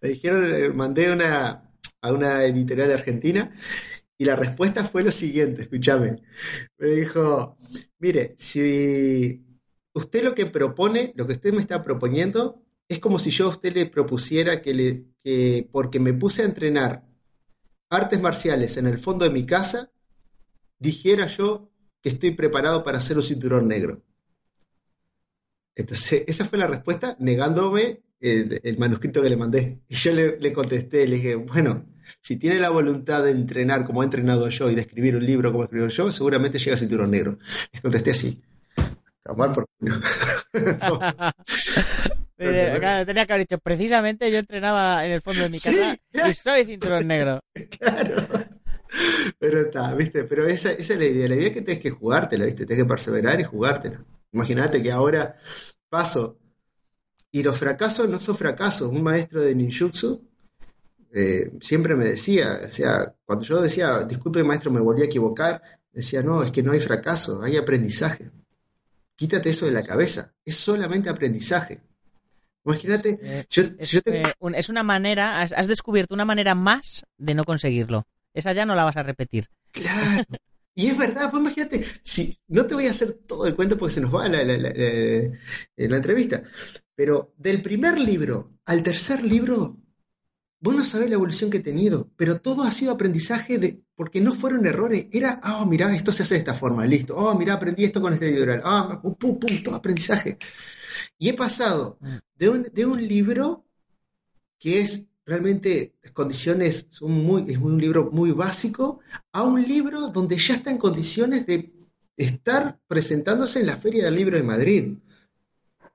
Me dijeron, eh, mandé una, a una editorial de Argentina y la respuesta fue lo siguiente, escúchame. Me dijo, mire, si usted lo que propone, lo que usted me está proponiendo, es como si yo a usted le propusiera que, le, que porque me puse a entrenar artes marciales en el fondo de mi casa, dijera yo que estoy preparado para hacer un cinturón negro. Entonces, esa fue la respuesta, negándome el, manuscrito que le mandé. Y yo le, contesté, le dije, bueno, si tiene la voluntad de entrenar como he entrenado yo y de escribir un libro como escribo yo, seguramente llega a cinturón negro. Les contesté así. Tomar por tenía que haber dicho, precisamente yo entrenaba en el fondo de mi casa y soy cinturón negro. Claro. Pero está, ¿viste? Pero esa, esa, es la idea. La idea es que tienes que jugártela, ¿viste? Tienes que perseverar y jugártela. Imagínate que ahora paso. Y los fracasos no son fracasos. Un maestro de ninjutsu eh, siempre me decía, o sea, cuando yo decía, disculpe maestro, me volví a equivocar, decía, no, es que no hay fracaso, hay aprendizaje. Quítate eso de la cabeza, es solamente aprendizaje. Imagínate, eh, es, una manera, has, descubierto una manera más de no conseguirlo. Esa ya no la vas a repetir. Claro. Y es verdad, pues imagínate, si no te voy a hacer todo el cuento porque se nos va la, la, la entrevista, pero del primer libro al tercer libro, vos no sabés la evolución que he tenido, pero todo ha sido aprendizaje de, porque no fueron errores, era, oh, mira, esto se hace de esta forma, listo, oh, mira, aprendí esto con este editorial, ah, pum, pum, pum, todo aprendizaje. Y he pasado mm. de un, de un libro que es realmente condiciones son muy, es un libro muy básico, a un libro donde ya está en condiciones de estar presentándose en la Feria del Libro de Madrid.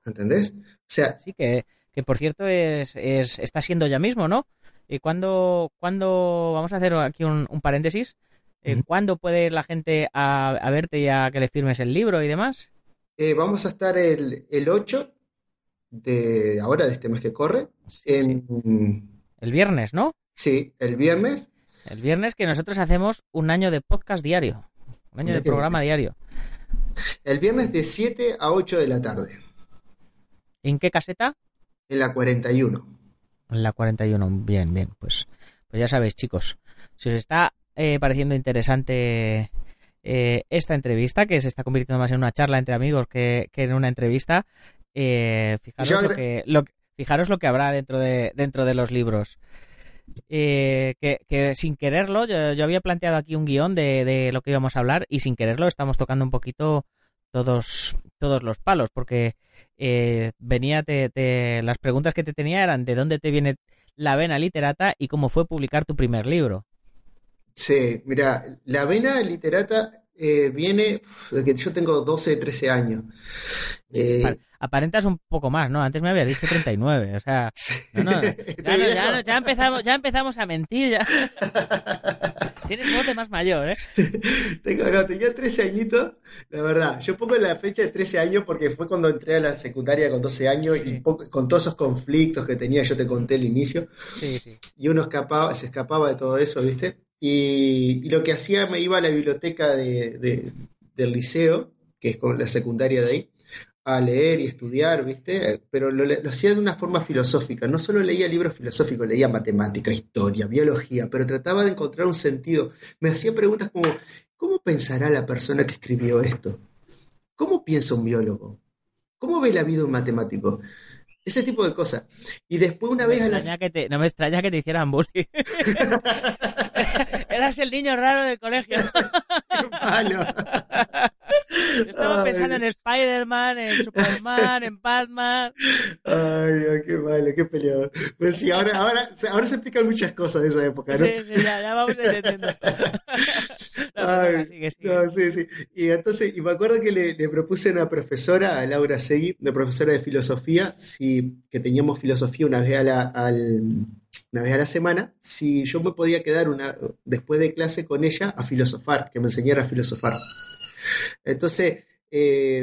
¿Entendés? O sea, sí que, que por cierto es, es, está siendo ya mismo, ¿no? ¿Y cuándo, cuando vamos a hacer aquí un, paréntesis? Eh, ¿Cuándo puede ir la gente a, verte y a que le firmes el libro y demás? Eh, vamos a estar el, el 8 de ahora, de este mes que corre, en, el viernes, ¿no? Sí, el viernes. El viernes que nosotros hacemos un año de podcast diario. Un año de programa diario. El viernes de 7 a 8 de la tarde. ¿En qué caseta? En la 41. La 41, bien, bien. Pues, pues ya sabéis, chicos. Si os está eh, pareciendo interesante eh, esta entrevista, que se está convirtiendo más en una charla entre amigos que, en una entrevista, eh, fijaros lo que, lo, Fijaros lo que habrá dentro de, dentro de los libros. Eh, que, sin quererlo, yo, había planteado aquí un guion de, lo que íbamos a hablar y sin quererlo estamos tocando un poquito todos, todos los palos, porque eh, venía, te, las preguntas que te tenía eran de dónde te viene la vena literata y cómo fue publicar tu primer libro. Sí, mira, la vena literata eh, viene de que yo tengo 12, 13 años. Eh, aparentas un poco más, ¿no? Antes me habías dicho 39, o sea, ya, empezamos, ya empezamos a mentir, ya. Tienes voz de más mayor, ¿eh? Tengo, no, tenía 13 añitos, la verdad. Yo pongo la fecha de 13 años porque fue cuando entré a la secundaria con 12 años y con todos esos conflictos que tenía, yo te conté el inicio. Sí, sí. Y uno escapaba, se escapaba de todo eso, ¿viste? Y, lo que hacía, me iba a la biblioteca de, del liceo, que es con la secundaria de ahí, a leer y estudiar, ¿viste? Pero lo, hacía de una forma filosófica. No solo leía libros filosóficos, leía matemática, historia, biología, pero trataba de encontrar un sentido. Me hacía preguntas como, ¿cómo pensará la persona que escribió esto? ¿Cómo piensa un biólogo? ¿Cómo ve la vida un matemático? Ese tipo de cosas. Y después una vez a la... no me extraña que te hicieran bullying. Eras el niño raro del colegio. Qué malo. Estaba pensando en Spider-Man, en Superman, en Batman. Ay, qué malo, qué peleador. Pues sí, ahora, ahora, ahora se explican muchas cosas de esa época, ¿no? Sí, sí, ya, ya vamos entendiendo. Ay, No, sí, sí. Y entonces, y me acuerdo que le, le, propuse a una profesora, a Laura Segui, una profesora de filosofía, si, que teníamos filosofía una vez a la, al, una vez a la semana, si yo me podía quedar una, después de clase con ella a filosofar, que me enseñara a filosofar. Entonces, eh,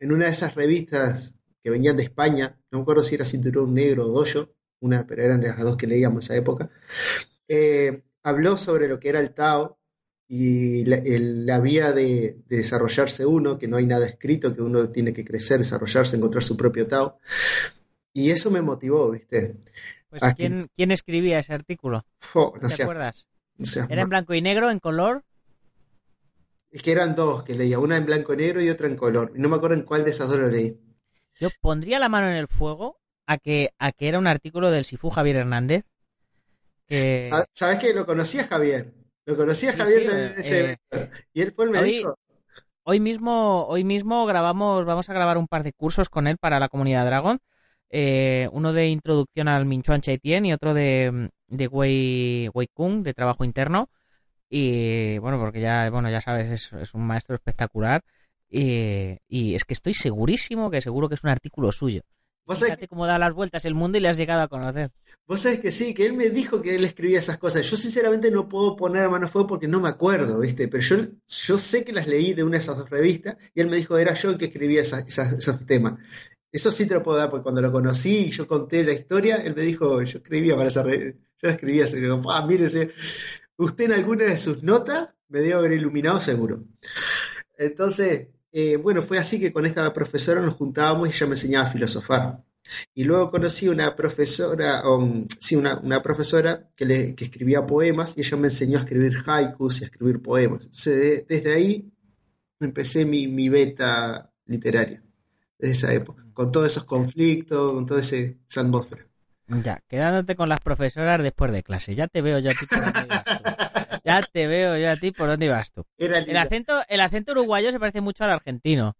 en una de esas revistas que venían de España, no me acuerdo si era Cinturón Negro o Dojo, una, pero eran las dos que leíamos en esa época, eh, habló sobre lo que era el Tao y la, el- la vía de, de desarrollarse uno, que no hay nada escrito, que uno tiene que crecer, desarrollarse, encontrar su propio Tao. Y eso me motivó, ¿viste? Pues. ¿quién, ¿quién escribía ese artículo? Fo, ¿No te acuerdas? no ¿Era en blanco y negro, en color? Es que eran dos que leía, una en blanco y negro y otra en color. No me acuerdo en cuál de esas dos lo leí. Yo pondría la mano en el fuego a que, a que era un artículo del Sifú Javier Hernández. Que... Sa- ¿Sabes que Lo conocía Javier. Lo conocía Sí, Javier sí, en ese eh. Y él fue el me hoy- dijo. Hoy mismo, hoy mismo grabamos, vamos a grabar un par de cursos con él para la comunidad Dragon. Eh, uno de introducción al Minchuan Chaitien y otro de, de Wei, Wei Kung, de trabajo interno. Y bueno, porque ya, bueno, ya sabes, es, es un maestro espectacular. Y, y es que estoy segurísimo que seguro que es un artículo suyo. ¿Vos Fíjate cómo da las vueltas el mundo y le has llegado a conocer. vos sabés que sí, que él me dijo que él escribía esas cosas. Yo sinceramente no puedo poner mano a fuego porque no me acuerdo, ¿viste? Pero yo, yo sé que las leí de una de esas dos revistas y él me dijo era yo el que escribía esas- esas- esos temas. Eso sí te lo puedo dar porque cuando lo conocí y yo conté la historia, él me dijo, yo escribía para esa revista. Yo la escribía así, "Ah, mírese, usted en alguna de sus notas me debe haber iluminado seguro. Entonces, eh, bueno, fue así que con esta profesora nos juntábamos y ella me enseñaba a filosofar. Y luego conocí una profesora, um, sí, una, una profesora que, que escribía poemas y ella me enseñó a escribir haikus y a escribir poemas. Entonces, de- desde ahí empecé mi, mi beta literaria, desde esa época, con todos esos conflictos, con toda ese, esa atmósfera. Ya, quedándote con las profesoras después de clase. Ya te veo yo a ti por dónde ibas tú. Ya te veo yo a ti por dónde ibas tú. El acento, el acento uruguayo se parece mucho al argentino.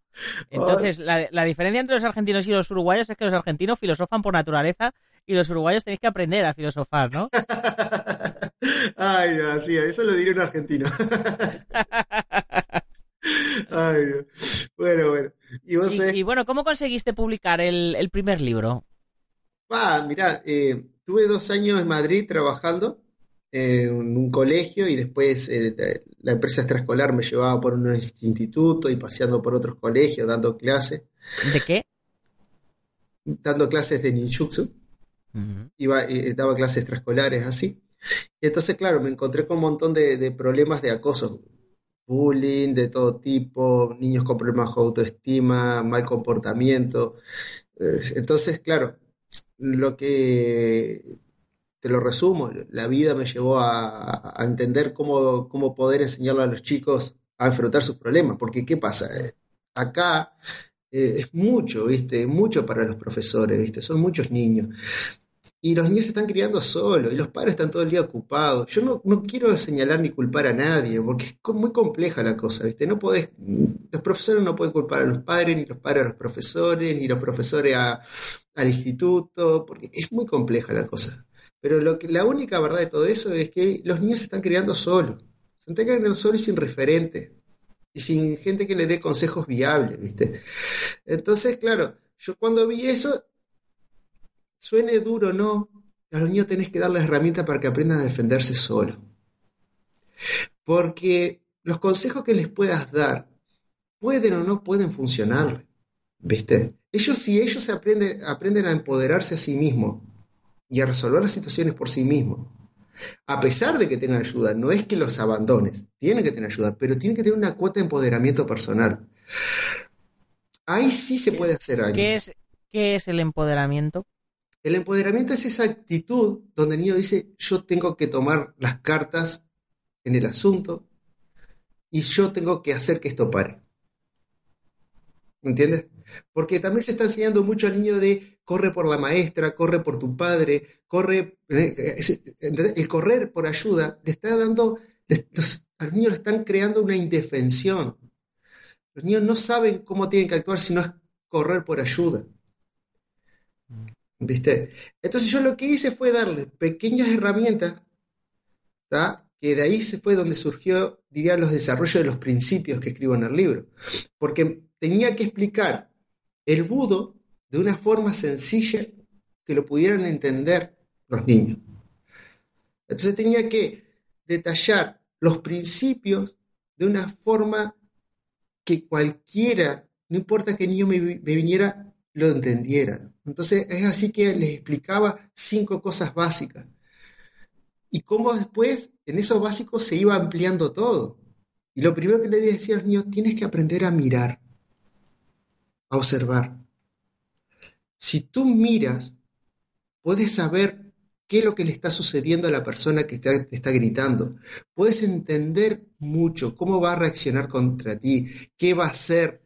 Entonces, la, la diferencia entre los argentinos y los uruguayos es que los argentinos filosofan por naturaleza y los uruguayos tenéis que aprender a filosofar, ¿no? Ay, no, sí, eso lo diría un argentino. Ay, Dios. Bueno, bueno. Y vos Y, y bueno, ¿cómo conseguiste publicar el, el primer libro? Ah, mirá, eh, tuve dos años en Madrid trabajando en un colegio y después eh, la, empresa extraescolar me llevaba por un instituto y paseando por otros colegios, dando clases, ¿De qué? dando clases de ninjutsu, iba, eh, daba clases extraescolares así. Y entonces, claro, me encontré con un montón de, de problemas de acoso, bullying de todo tipo, niños con problemas de autoestima, mal comportamiento. Eh, Entonces, claro, lo que te lo resumo, la vida me llevó a, a entender cómo, cómo poder enseñarle a los chicos a enfrentar sus problemas, porque ¿qué pasa? Eh, Acá eh, es mucho, ¿viste? Mucho para los profesores, ¿viste? Son muchos niños. Y los niños se están criando solos y los padres están todo el día ocupados. Yo no, no quiero señalar ni culpar a nadie, porque es muy compleja la cosa, ¿viste? No podés, los profesores no pueden culpar a los padres, ni los padres a los profesores, ni los profesores al instituto, porque es muy compleja la cosa. Pero lo que, la única verdad de todo eso es que los niños se están criando solos. Se están criando solos y sin referente. Y sin gente que les dé consejos viables, ¿viste? Entonces, claro, yo cuando vi eso, suene duro o no, a los niños tenés que darles herramientas para que aprendan a defenderse solos. Porque los consejos que les puedas dar pueden o no pueden funcionar, ¿viste? Ellos, si ellos se aprenden, aprenden a empoderarse a sí mismos y a resolver las situaciones por sí mismos, a pesar de que tengan ayuda, no es que los abandones, tienen que tener ayuda, pero tienen que tener una cuota de empoderamiento personal. Ahí sí se puede hacer algo. ¿Qué es, ¿Qué es el empoderamiento? El empoderamiento es esa actitud donde el niño dice, yo tengo que tomar las cartas en el asunto y yo tengo que hacer que esto pare. ¿Entiendes? Porque también se está enseñando mucho al niño de corre por la maestra, corre por tu padre, corre... eh, ¿entendés? El correr por ayuda le está dando... los- a los niños le están creando una indefensión. Los niños no saben cómo tienen que actuar si no es correr por ayuda. ¿Viste? Entonces yo lo que hice fue darle pequeñas herramientas, que de ahí se fue donde surgió, diría, los desarrollos de los principios que escribo en el libro. Porque tenía que explicar el budo de una forma sencilla que lo pudieran entender los niños. Entonces tenía que detallar los principios de una forma que cualquiera, no importa qué niño me viniera, lo entendieran. Entonces es así que les explicaba cinco cosas básicas. Y cómo después en esos básicos se iba ampliando todo. Y lo primero que le decía a los niños, tienes que aprender a mirar, a observar. Si tú miras, puedes saber qué es lo que le está sucediendo a la persona que te está gritando. Puedes entender mucho cómo va a reaccionar contra ti, qué va a hacer.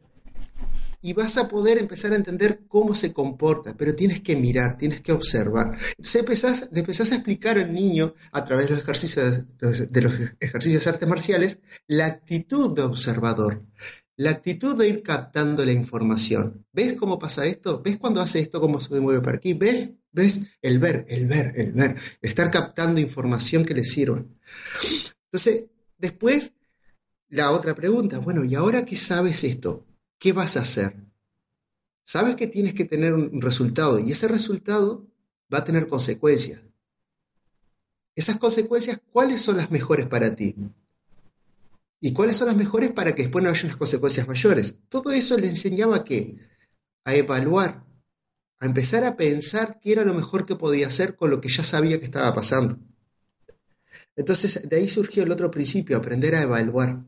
Y vas a poder empezar a entender cómo se comporta, pero tienes que mirar, tienes que observar. Entonces le empezás a explicar al niño, a través de los ejercicios de los ejercicios de artes marciales, la actitud de observador la actitud de ir captando la información. ¿Ves cómo pasa esto? ¿Ves cuando hace esto, cómo se mueve para aquí? ¿Ves? ¿Ves? El ver, el ver, el ver. Estar captando información que le sirva. Entonces, después, la otra pregunta, bueno, ¿y ahora que sabes esto? ¿Qué vas a hacer? Sabes que tienes que tener un resultado y ese resultado va a tener consecuencias. Esas consecuencias, ¿cuáles son las mejores para ti? y cuáles son las mejores para que después no haya unas consecuencias mayores. Todo eso le enseñaba a qué? A evaluar, a empezar a pensar qué era lo mejor que podía hacer con lo que ya sabía que estaba pasando. Entonces, de ahí surgió el otro principio, aprender a evaluar.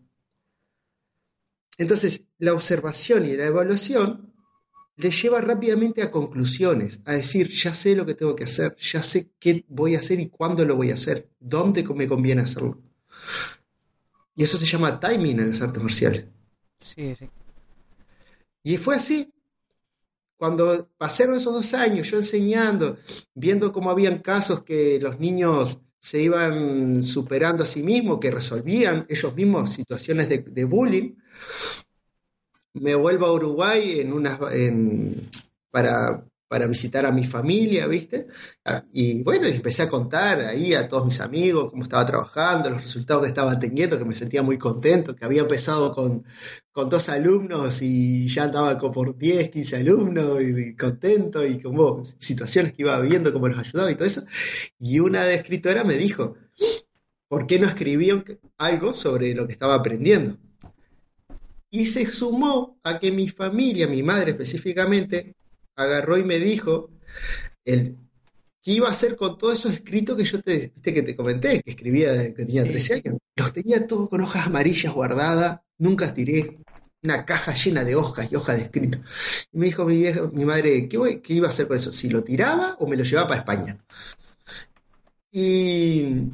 Entonces, la observación y la evaluación le lleva rápidamente a conclusiones, a decir, ya sé lo que tengo que hacer, ya sé qué voy a hacer y cuándo lo voy a hacer, dónde me conviene hacerlo. Y eso se llama timing en las artes marciales. Sí, sí. Y fue así. Cuando pasaron esos dos años, yo enseñando, viendo cómo habían casos que los niños se iban superando a sí mismos, que resolvían ellos mismos situaciones de, bullying, me vuelvo a Uruguay en una, en, para, para visitar a mi familia, ¿viste? Ah, y bueno, empecé a contar ahí a todos mis amigos cómo estaba trabajando, los resultados que estaba teniendo, que me sentía muy contento, que había empezado con, con dos alumnos y ya andaba como por 10, 15 alumnos y, contento y como situaciones que iba viendo, cómo los ayudaba y todo eso. Y una escritora me dijo, ¿por qué no escribían algo sobre lo que estaba aprendiendo? Y se sumó a que mi familia, mi madre específicamente, agarró y me dijo el, qué iba a hacer con todos esos escritos que yo te, que te comenté, que escribía desde que tenía 13 años. Los tenía todos con hojas amarillas guardadas, nunca tiré una caja llena de hojas y hojas de escritos. Y me dijo mi, mi madre, ¿qué, ¿qué iba a hacer con eso? ¿Si lo tiraba o me lo llevaba para España? Y,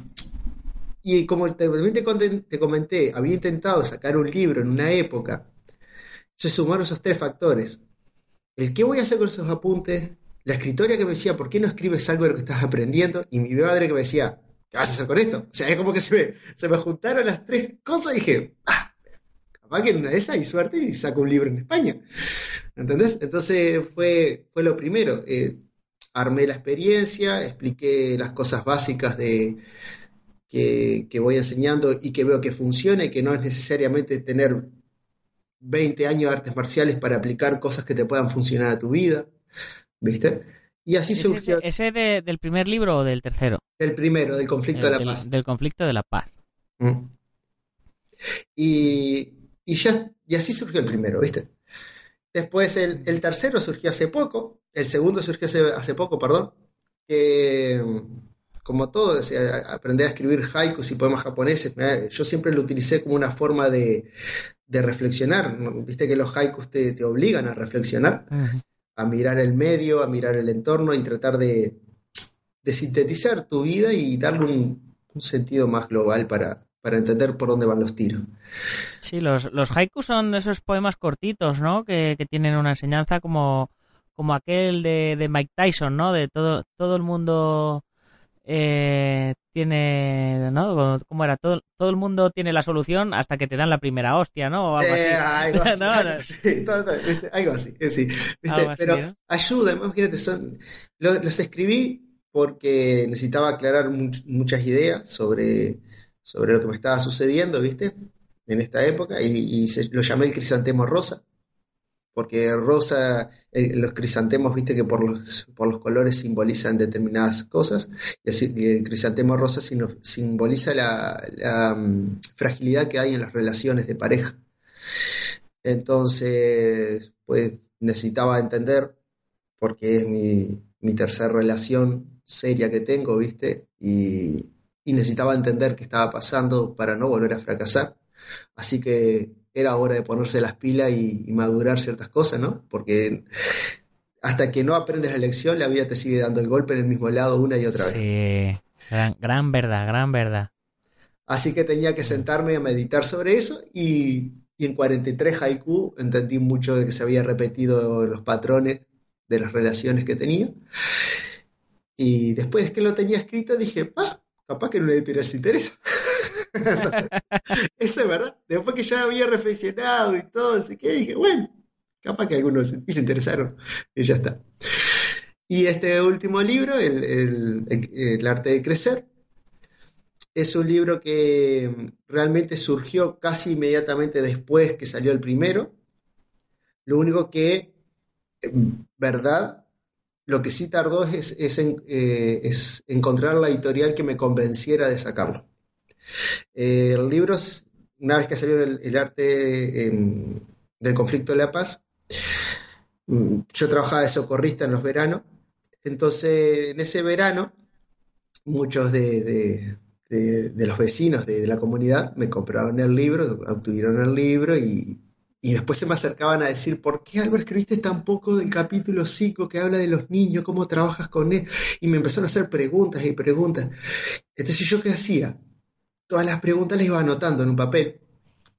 y como te, te comenté, había intentado sacar un libro en una época, se sumaron esos tres factores el qué voy a hacer con esos apuntes, la escritoria que me decía, ¿por qué no escribes algo de lo que estás aprendiendo? Y mi madre que me decía, ¿qué vas a hacer con esto? O sea, es como que se me, se me juntaron las tres cosas y dije, ah, capaz que en una de esas hay suerte y saco un libro en España. ¿Entendés? Entonces fue, fue lo primero. Eh, armé la experiencia, expliqué las cosas básicas de, que, que, voy enseñando y que veo que funciona y que no es necesariamente tener 20 años de artes marciales para aplicar cosas que te puedan funcionar a tu vida, ¿viste? Y así surgió... ¿Ese, del primer libro o del tercero? Del primero, del conflicto de la paz. Del conflicto de la paz. Mm. Y, ya, y así surgió el primero, ¿viste? Después el, tercero surgió hace poco, el segundo surgió hace, hace poco, perdón, que como todo, aprender a escribir haikus y poemas japoneses, yo siempre lo utilicé como una forma de, reflexionar. Viste que los haikus te, obligan a reflexionar, a mirar el medio, a mirar el entorno y tratar de, sintetizar tu vida y darle un, sentido más global para, entender por dónde van los tiros. Sí, los, haikus son esos poemas cortitos, ¿no? Que, tienen una enseñanza como, como aquel de, de Mike Tyson, ¿no? De todo, todo el mundo eh, tiene, ¿no? ¿Cómo era? Todo, todo el mundo tiene la solución hasta que te dan la primera hostia, ¿no? algo así. algo así, sí, Pero ayuda, imagínate, son, los, escribí porque necesitaba aclarar muchas ideas sobre, sobre lo que me estaba sucediendo, ¿viste? En esta época, y, lo llamé el crisantemo rosa porque rosa, eh, los crisantemos, viste que por los, por los colores simbolizan determinadas cosas, y el, crisantemo rosa simboliza la, mm, fragilidad que hay en las relaciones de pareja. Entonces, pues necesitaba entender porque es mi, mi tercera relación seria que tengo, ¿viste? Y, y necesitaba entender qué estaba pasando para no volver a fracasar. Así que era hora de ponerse las pilas y, y madurar ciertas cosas, ¿no? Porque hasta que no aprendes la lección, la vida te sigue dando el golpe en el mismo lado una y otra vez. Sí, gran, gran verdad, gran verdad. Así que tenía que sentarme a meditar sobre eso y, y en 43 haiku entendí mucho de que se había repetido los patrones de las relaciones que tenía. Y después que lo tenía escrito dije, ah, capaz que editorial se interesa. Eso es verdad. Después que ya había reflexionado y todo, así que dije, bueno, capaz que algunos se, interesaron y ya está. Y este último libro, el, el- arte de crecer, es un libro que realmente surgió casi inmediatamente después que salió el primero. Lo único que, verdad, lo que sí tardó es, eh, es encontrar la editorial que me convenciera de sacarlo. Eh, el libro, una vez que salió el, arte em, del conflicto de la paz, mm, yo trabajaba de socorrista en los veranos. Entonces, en ese verano, muchos de, los vecinos de, de la comunidad me compraron el libro, obtuvieron el libro y, y después se me acercaban a decir, ¿por qué Álvaro escribiste tan poco del capítulo 5 que habla de los niños, cómo trabajas con él? Y me empezaron a hacer preguntas y preguntas. Entonces, ¿yo qué hacía? Todas las preguntas las iba anotando en un papel.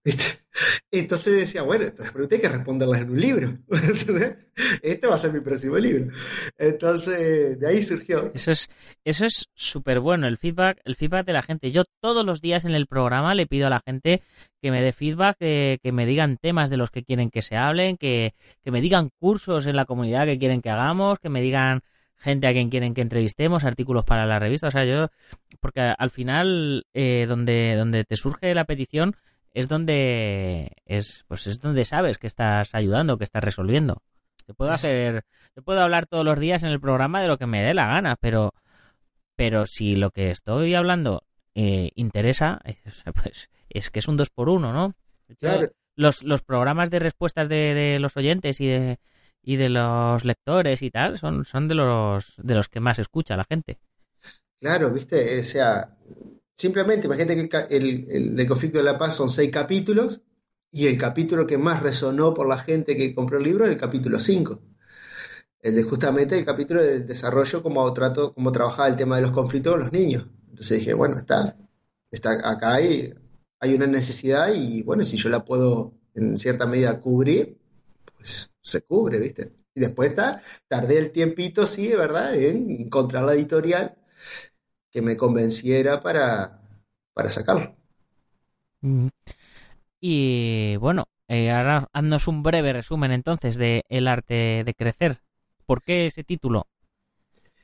¿viste? Entonces decía, bueno, estas preguntas hay que responderlas en un libro. Este va a ser mi próximo libro. Entonces, de ahí surgió. Eso es eso es súper bueno, el feedback, el feedback de la gente. Yo todos los días en el programa le pido a la gente que me dé feedback, que, que me digan temas de los que quieren que se hablen, que, que me digan cursos en la comunidad que quieren que hagamos, que me digan gente a quien quieren que entrevistemos, artículos para la revista. O sea, yo, porque al final, eh, donde, donde te surge la petición es donde es, pues es donde sabes que estás ayudando, que estás resolviendo. Te puedo hacer, te puedo hablar todos los días en el programa de lo que me dé la gana, pero, pero si lo que estoy hablando eh, interesa, es, pues es que es un dos por uno, ¿no? Claro. los, los programas de respuestas de, de los oyentes y de, y de los lectores y tal son, son de los de los que más escucha la gente. Claro, viste, o sea, simplemente imagínate que el, el, el Conflicto de la Paz son seis capítulos y el capítulo que más resonó por la gente que compró el libro es el capítulo 5. El de justamente el capítulo del desarrollo, como trato, cómo trabajaba el tema de los conflictos con los niños. Entonces dije, bueno, está, está acá hay, hay una necesidad y bueno, si yo la puedo en cierta medida cubrir, pues se cubre, ¿viste? Y después está, tardé el tiempito, sí, de verdad, en encontrar la editorial que me convenciera para, para sacarlo. Mm. Y bueno, eh, ahora haznos un breve resumen entonces de El arte de crecer. ¿Por qué ese título?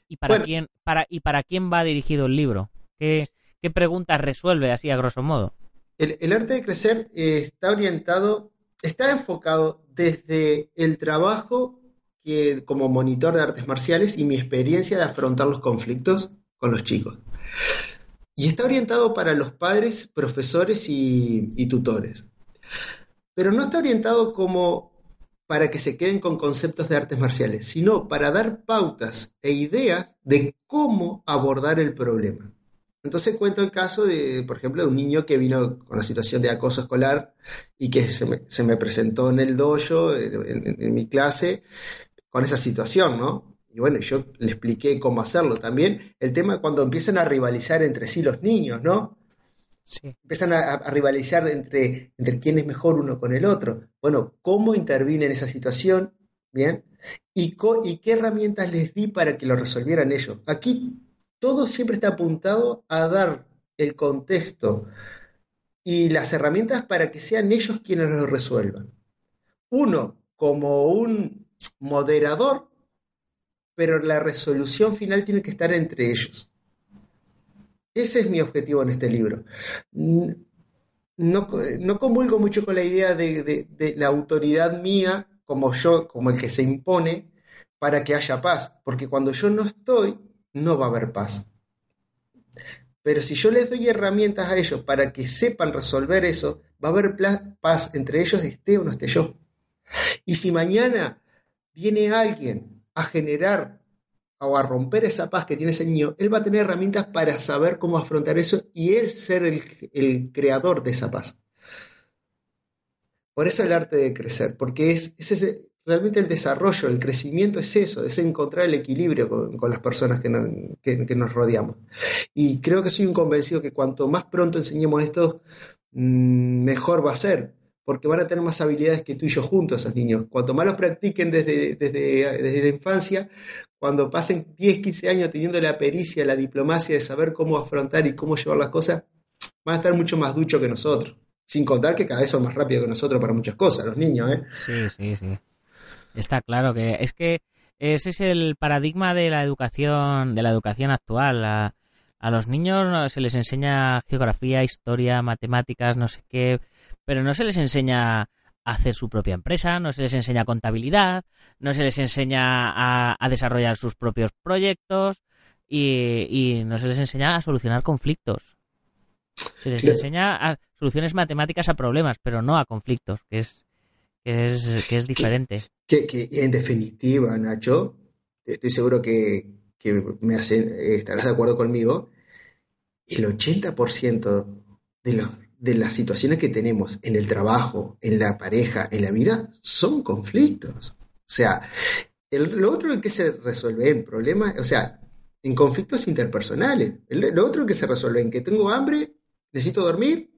¿Y para Bueno. quién para y para quién va dirigido el libro? ¿Qué, qué preguntas resuelve así a grosso modo? El, el arte de crecer eh, está orientado, está enfocado desde el trabajo que, como monitor de artes marciales y mi experiencia de afrontar los conflictos con los chicos. Y está orientado para los padres, profesores y, y tutores. Pero no está orientado como para que se queden con conceptos de artes marciales, sino para dar pautas e ideas de cómo abordar el problema. Entonces cuento el caso de, por ejemplo, de un niño que vino con la situación de acoso escolar y que se me, se me presentó en el dojo, en, en- en mi clase, con esa situación, ¿no? Y bueno, yo le expliqué cómo hacerlo. También el tema de cuando empiezan a rivalizar entre sí los niños, ¿no? Sí. Empiezan a, a rivalizar entre, entre quién es mejor uno con el otro. Bueno, ¿cómo intervine en esa situación? ¿Bien? ¿Y, co- y qué herramientas les di para que lo resolvieran ellos? Aquí todo siempre está apuntado a dar el contexto y las herramientas para que sean ellos quienes lo resuelvan. Uno como un moderador, pero la resolución final tiene que estar entre ellos. Ese es mi objetivo en este libro. No, no comulgo mucho con la idea de, de- de la autoridad mía como yo, como el que se impone para que haya paz, porque cuando yo no estoy, no va a haber paz. Pero si yo les doy herramientas a ellos para que sepan resolver eso, va a haber paz entre ellos, esté o no esté yo. Y si mañana viene alguien a generar o a romper esa paz que tiene ese niño, él va a tener herramientas para saber cómo afrontar eso y él ser el, creador de esa paz. Por eso el arte de crecer, porque es, realmente el desarrollo, el crecimiento es eso, es encontrar el equilibrio con, las personas que, nos rodeamos. Y creo que soy un convencido que cuanto más pronto enseñemos esto, mm, mejor va a ser, porque van a tener más habilidades que tú y yo juntos, esos niños. Cuanto más los practiquen desde, desde, la infancia, cuando pasen 10, 15 años teniendo la pericia, la diplomacia de saber cómo afrontar y cómo llevar las cosas, van a estar mucho más duchos que nosotros. Sin contar que cada vez son más rápidos que nosotros para muchas cosas, los niños, ¿eh? Sí, sí, sí. Está claro que es que ese es el paradigma de la educación, de la educación actual. A, a los niños se les enseña geografía, historia, matemáticas, no sé qué, pero no se les enseña a hacer su propia empresa, no se les enseña contabilidad, no se les enseña a, desarrollar sus propios proyectos y, no se les enseña a solucionar conflictos. Se les enseña a soluciones matemáticas a problemas, pero no a conflictos, que es, que es, que es diferente. Que, que, en definitiva, Nacho, estoy seguro que, que me estarás de acuerdo conmigo, el 80% de los de las situaciones que tenemos en el trabajo, en la pareja, en la vida, son conflictos. O sea, lo otro que se resuelve en problemas, o sea, en conflictos interpersonales. lo otro que se resuelve en que tengo hambre, necesito dormir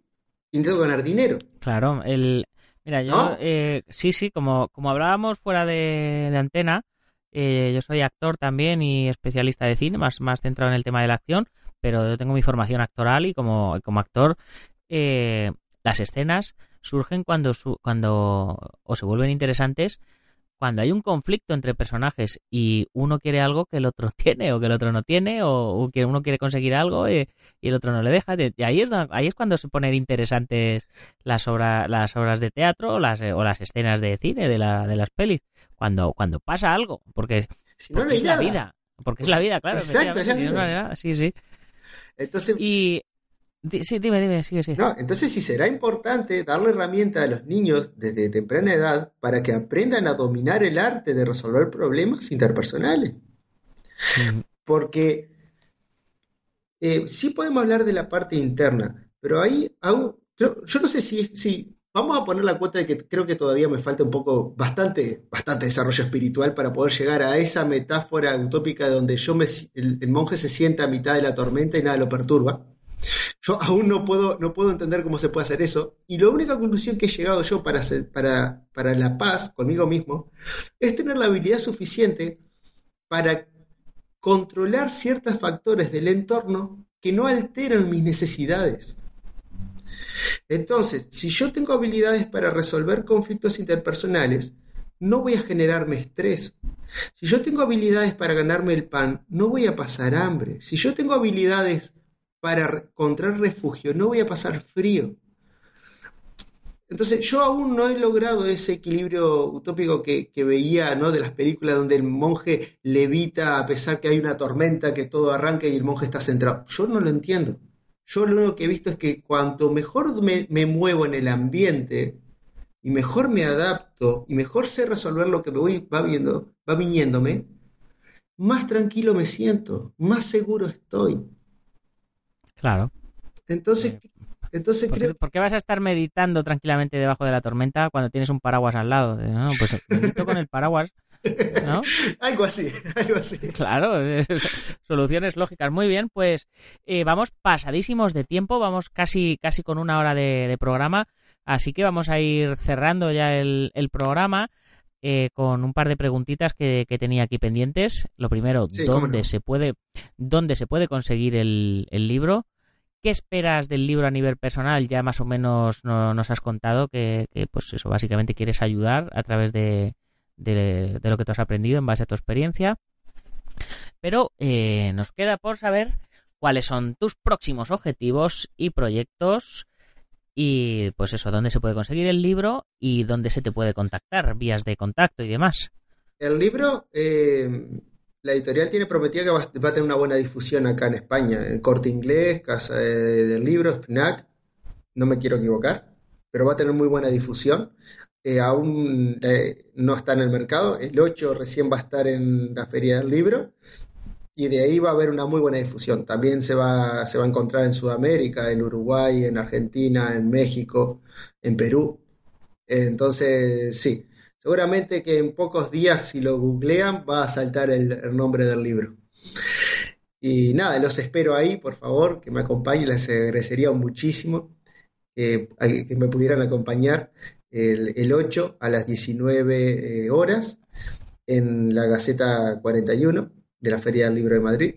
necesito ganar dinero. Claro, el... Mira, yo, eh, sí, sí, como, como hablábamos fuera de, antena, eh, yo soy actor también y especialista de cine, más, más centrado en el tema de la acción, pero yo tengo mi formación actoral y como, como actor eh, las escenas surgen cuando, cuando o se vuelven interesantes cuando hay un conflicto entre personajes y uno quiere algo que el otro tiene o que el otro no tiene o, que uno quiere conseguir algo y, el otro no le deja. Y ahí es, ahí es cuando se ponen interesantes las, obras las obras de teatro o las, o las escenas de cine de, la, de las pelis. Cuando, cuando pasa algo, porque, es la vida. Porque es la vida, claro. Exacto, es la vida. sí, sí. Entonces, y, Sí, dime, dime, sigue, sigue. No, entonces sí será importante darle herramientas a los niños desde temprana edad para que aprendan a dominar el arte de resolver problemas interpersonales. Porque eh, sí podemos hablar de la parte interna, pero ahí aún, yo no sé si, si vamos a poner la cuota de que creo que todavía me falta un poco, bastante, bastante desarrollo espiritual para poder llegar a esa metáfora utópica donde yo me, el monje se sienta a mitad de la tormenta y nada lo perturba. Yo aún no puedo, no puedo entender cómo se puede hacer eso. Y la única conclusión que he llegado yo para, para, para la paz conmigo mismo es tener la habilidad suficiente para controlar ciertos factores del entorno que no alteran mis necesidades. Entonces, si yo tengo habilidades para resolver conflictos interpersonales, no voy a generarme estrés. Si yo tengo habilidades para ganarme el pan, no voy a pasar hambre. Si yo tengo habilidades para encontrar refugio, no voy a pasar frío. Entonces yo aún no he logrado ese equilibrio utópico que, veía ¿no? de las películas donde el monje levita a pesar que hay una tormenta, que todo arranca y el monje está centrado. Yo no lo entiendo. Yo lo único que he visto es que cuanto mejor me, me muevo en el ambiente y mejor me adapto y mejor sé resolver lo que me voy, va, viendo, va viniéndome, más tranquilo me siento, más seguro estoy. Claro. Entonces, entonces ¿Por creo... Qué, ¿Por qué vas a estar meditando tranquilamente debajo de la tormenta cuando tienes un paraguas al lado? No, pues medito con el paraguas. ¿No? algo así, algo así. Claro, soluciones lógicas. Muy bien, pues eh, vamos pasadísimos de tiempo, vamos casi, casi con una hora de, programa, así que vamos a ir cerrando ya el, el programa. Eh, con un par de preguntitas que, tenía aquí pendientes. Lo primero, ¿dónde, se puede, ¿dónde se puede conseguir el, libro? ¿Qué esperas del libro a nivel personal? Ya más o menos nos has contado que, pues eso, básicamente quieres ayudar a través de, de, lo que tú has aprendido en base a tu experiencia. Pero eh, nos queda por saber cuáles son tus próximos objetivos y proyectos y pues eso, dónde se puede conseguir el libro y dónde se te puede contactar, vías de contacto y demás. El libro, eh, la editorial tiene prometida que va, a tener una buena difusión acá en España, en Corte Inglés, Casa del Libro, FNAC, no me quiero equivocar, pero va a tener muy buena difusión. eh, aún eh, no está en el mercado. El 8 recién va a estar en la Feria del Libro y de ahí va a haber una muy buena difusión. También se va, se va a encontrar en Sudamérica, en Uruguay, en Argentina, en México, en Perú. Entonces, sí, seguramente que en pocos días, si lo googlean, va a saltar el, el nombre del libro. Y nada, los espero ahí, por favor, que me acompañen, les agradecería muchísimo que, que me pudieran acompañar el, el 8 a las 19 eh, horas en la Gaceta 41 de la Feria del Libro de Madrid.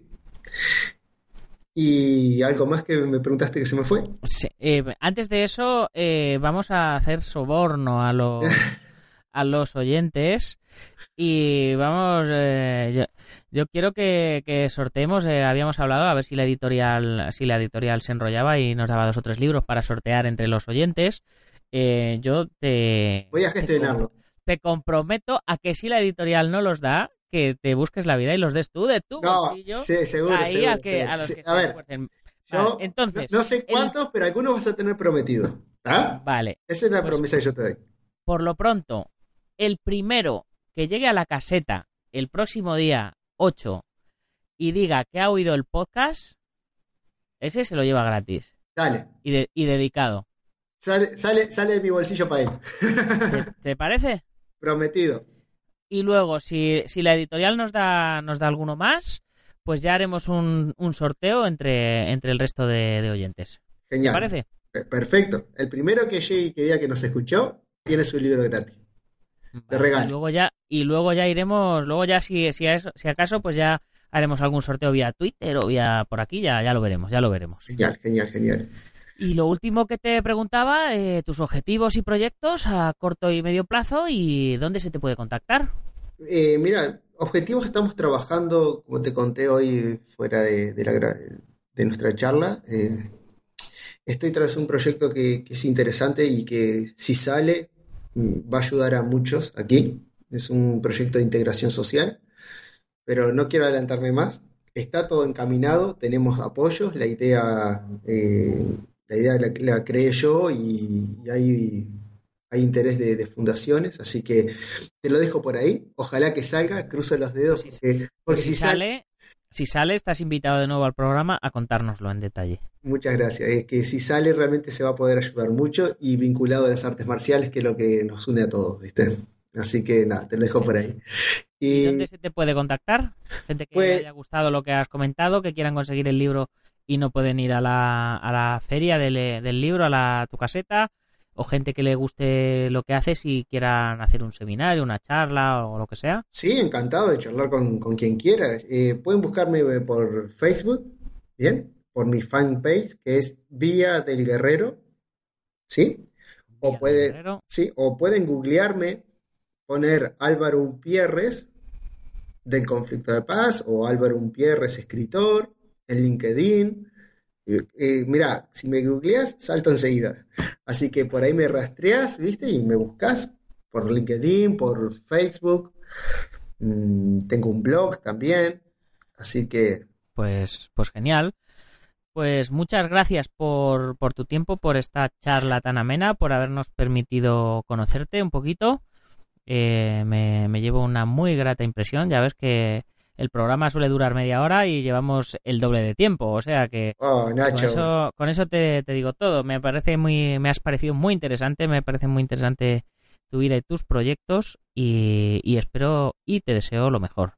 Y algo más que me preguntaste que se me fue. Sí, eh, antes de eso, eh, vamos a hacer soborno a los, a los oyentes. Y vamos, eh, yo, yo quiero que, que sorteemos, eh, habíamos hablado, a ver si la editorial, si la editorial se enrollaba y nos daba dos o tres libros para sortear entre los oyentes. Eh, yo te, Voy a gestionarlo. te comprometo a que si la editorial no los da, que te busques la vida y los des tú de tu No, bolsillo. sí, seguro, ahí seguro, a, que, seguro. a los Sí, que a ver. Yo entonces, no, no sé el- cuántos, pero algunos vas a tener prometido. ¿Ah? Vale, Esa es la Pues- promesa que yo te doy. por lo pronto, el primero que llegue a la caseta el próximo día 8 y diga que ha oído el podcast, ese se lo lleva gratis Dale. y, de- y dedicado. Sale, sale, sale de mi bolsillo para él. ¿Te, te parece? Prometido. Y luego, si, si la editorial nos da, nos da alguno más, pues ya haremos un, un sorteo entre, entre el resto de, de oyentes. ¿Te Genial. parece? Pe- Perfecto. El primero que llegue y que diga que nos escuchó, tiene su libro gratis. Vale, regalo. Y luego ya, y luego ya iremos, luego ya si, si, a eso- si acaso, pues ya haremos algún sorteo vía Twitter o vía por aquí, ya, ya lo veremos, ya lo veremos. Genial, genial, genial. Y lo último que te preguntaba, eh, tus objetivos y proyectos a corto y medio plazo y dónde se te puede contactar. Eh, mira, objetivos estamos trabajando, como te conté hoy fuera de, de la de nuestra charla. eh, estoy tras un proyecto que, que es interesante y que si sale va a ayudar a muchos aquí. Es un proyecto de integración social, pero no quiero adelantarme más. Está todo encaminado, tenemos apoyos, la idea, eh, la idea la, la creé yo y, y hay, hay interés de, de fundaciones, así que te lo dejo por ahí. Ojalá que salga, cruzo los dedos, Sí, sí. porque, porque si sale, si sale, estás invitado de nuevo al programa a contárnoslo en detalle. muchas gracias. Es que si sale realmente se va a poder ayudar mucho y vinculado a las artes marciales, que es lo que nos une a todos, ¿viste? Así que nada, te lo dejo por ahí. ¿Y Y dónde se te puede contactar? Gente que Pues- haya gustado lo que has comentado, que quieran conseguir el libro y no pueden ir a la, a la feria del, del libro, a la tu caseta, o gente que le guste lo que haces y quieran hacer un seminario, una charla o lo que sea. sí, encantado de charlar con, con quien quiera. Eh, pueden buscarme eh, por Facebook, ¿bien? Por mi fanpage, que es Vía del Guerrero, ¿sí? O Vía puede, Guerrero. Sí, o pueden googlearme, poner Álvaro Umpierres del conflicto de paz o Álvaro Umpierres escritor en LinkedIn. Eh, eh, mira, si me googleas, salto enseguida. Así que por ahí me rastreas, ¿viste? Y me buscas por LinkedIn, por Facebook. Mm, tengo un blog también. Así que Pues, pues genial. Pues muchas gracias por, por tu tiempo, por esta charla tan amena, por habernos permitido conocerte un poquito. Eh, me, me llevo una muy grata impresión. Ya ves que el programa suele durar media hora y llevamos el doble de tiempo. O sea que Oh, con Nacho. eso, con eso te, te digo todo. Me parece muy, me has parecido muy interesante, me parece muy interesante tu vida y tus proyectos y, y espero y te deseo lo mejor.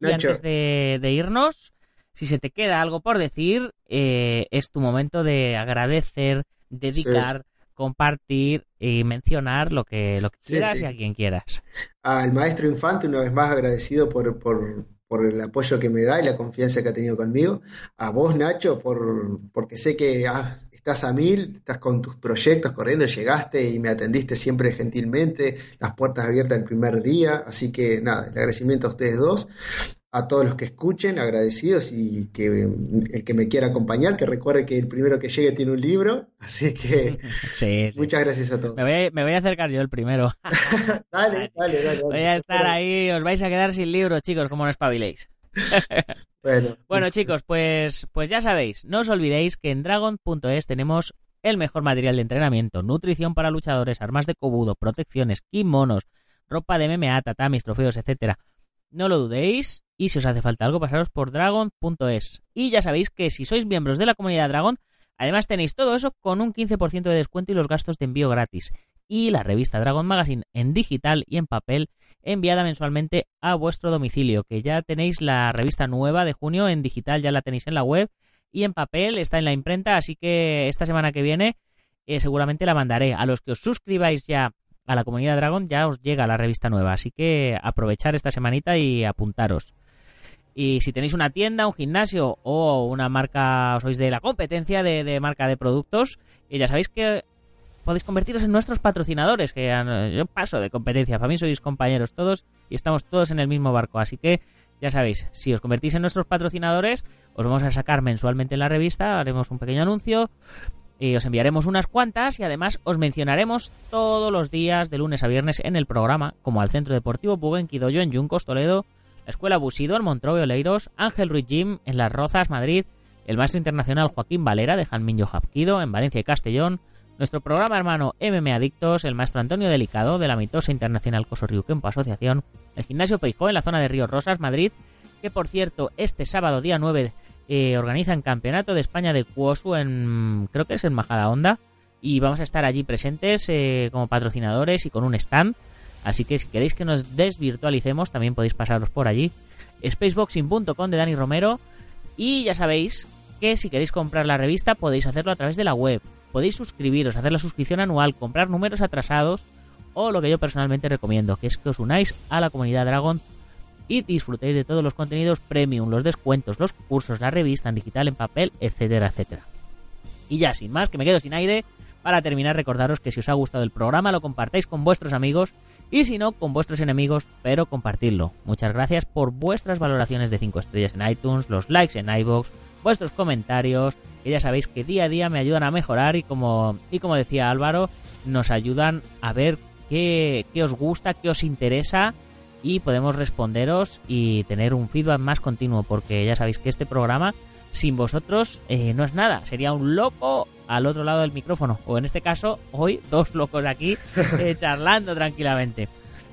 Y Nacho. antes de, de irnos, si se te queda algo por decir, eh, es tu momento de agradecer, dedicar, compartir y mencionar lo que, lo que Sí, quieras sí. y a quien quieras. al maestro Infante, una vez más agradecido por, por, por el apoyo que me da y la confianza que ha tenido conmigo. A vos, Nacho, por, porque sé que estás a mil, estás con tus proyectos corriendo, llegaste y me atendiste siempre gentilmente, las puertas abiertas el primer día. Así que nada, el agradecimiento a ustedes dos. A todos los que escuchen, agradecidos y que el que me quiera acompañar, que recuerde que el primero que llegue tiene un libro. Así que Sí, sí. muchas gracias a todos. Me voy, a, me voy a acercar yo el primero. Dale, dale, dale. Voy a estar ahí, os vais a quedar sin libro, chicos, como no espabiléis. Bueno, Bueno, muchas- chicos, pues, pues ya sabéis, no os olvidéis que en dragon.es tenemos el mejor material de entrenamiento, nutrición para luchadores, armas de cobudo, protecciones, kimonos, ropa de MMA, tatamis, trofeos, etcétera. No lo dudéis y si os hace falta algo, pasaros por dragon.es. Y ya sabéis que si sois miembros de la comunidad Dragon, además tenéis todo eso con un 15% de descuento y los gastos de envío gratis. Y la revista Dragon Magazine en digital y en papel enviada mensualmente a vuestro domicilio, que ya tenéis la revista nueva de junio en digital, ya la tenéis en la web y en papel está en la imprenta, así que esta semana que viene eh, seguramente la mandaré. A los que os suscribáis ya a la comunidad Dragon ya os llega la revista nueva, así que aprovechar esta semanita y apuntaros. Y si tenéis una tienda, un gimnasio o una marca, sois de la competencia de, marca de productos, y ya sabéis que podéis convertiros en nuestros patrocinadores, que yo paso de competencia, para mí sois compañeros todos y estamos todos en el mismo barco, así que ya sabéis, si os convertís en nuestros patrocinadores, os vamos a sacar mensualmente en la revista, haremos un pequeño anuncio y os enviaremos unas cuantas y además os mencionaremos todos los días de lunes a viernes en el programa, como al Centro Deportivo Buguen Quidoyo en Yuncos, Toledo, Escuela Busido en Montrove Oleiros, Ángel Ruiz Jim en Las Rozas, Madrid, el maestro internacional Joaquín Valera de Janminho Japquido en Valencia y Castellón, nuestro programa hermano MM Adictos, el maestro Antonio Delicado de la mitosa internacional Coso Kempo Asociación, el gimnasio Peijó en la zona de Ríos Rosas, Madrid, que por cierto, este sábado día 9 eh, organizan Campeonato de España de Cuosu en, creo que es en Majada Honda, y vamos a estar allí presentes eh, como patrocinadores y con un stand. Así que si queréis que nos desvirtualicemos, también podéis pasaros por allí. Spaceboxing.com de Dani Romero. Y ya sabéis que si queréis comprar la revista podéis hacerlo a través de la web. Podéis suscribiros, hacer la suscripción anual, comprar números atrasados o lo que yo personalmente recomiendo, que es que os unáis a la comunidad Dragon y disfrutéis de todos los contenidos premium, los descuentos, los cursos, la revista en digital, en papel, etcétera, etcétera. Y ya, sin más, que me quedo sin aire, para terminar recordaros que si os ha gustado el programa lo compartáis con vuestros amigos y si no, con vuestros enemigos, pero compartidlo. Muchas gracias por vuestras valoraciones de 5 estrellas en iTunes, los likes en iVoox, vuestros comentarios, que ya sabéis que día a día me ayudan a mejorar y como, y como decía Álvaro, nos ayudan a ver qué, qué os gusta, qué os interesa y podemos responderos y tener un feedback más continuo, porque ya sabéis que este programa sin vosotros eh, no es nada, sería un loco al otro lado del micrófono, o en este caso, hoy dos locos aquí eh, charlando tranquilamente.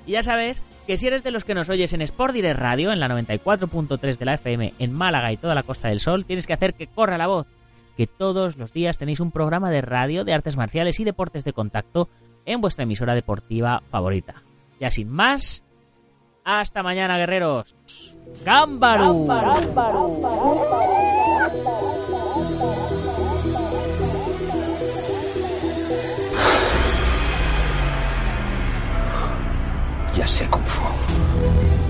Y ya sabes que si eres de los que nos oyes en Sport Direct Radio, en la 94.3 de la FM, en Málaga y toda la Costa del Sol, tienes que hacer que corra la voz, que todos los días tenéis un programa de radio de artes marciales y deportes de contacto en vuestra emisora deportiva favorita. Ya sin más, hasta mañana, guerreros. ¡Gámbaro! Ya sé Kung Fu.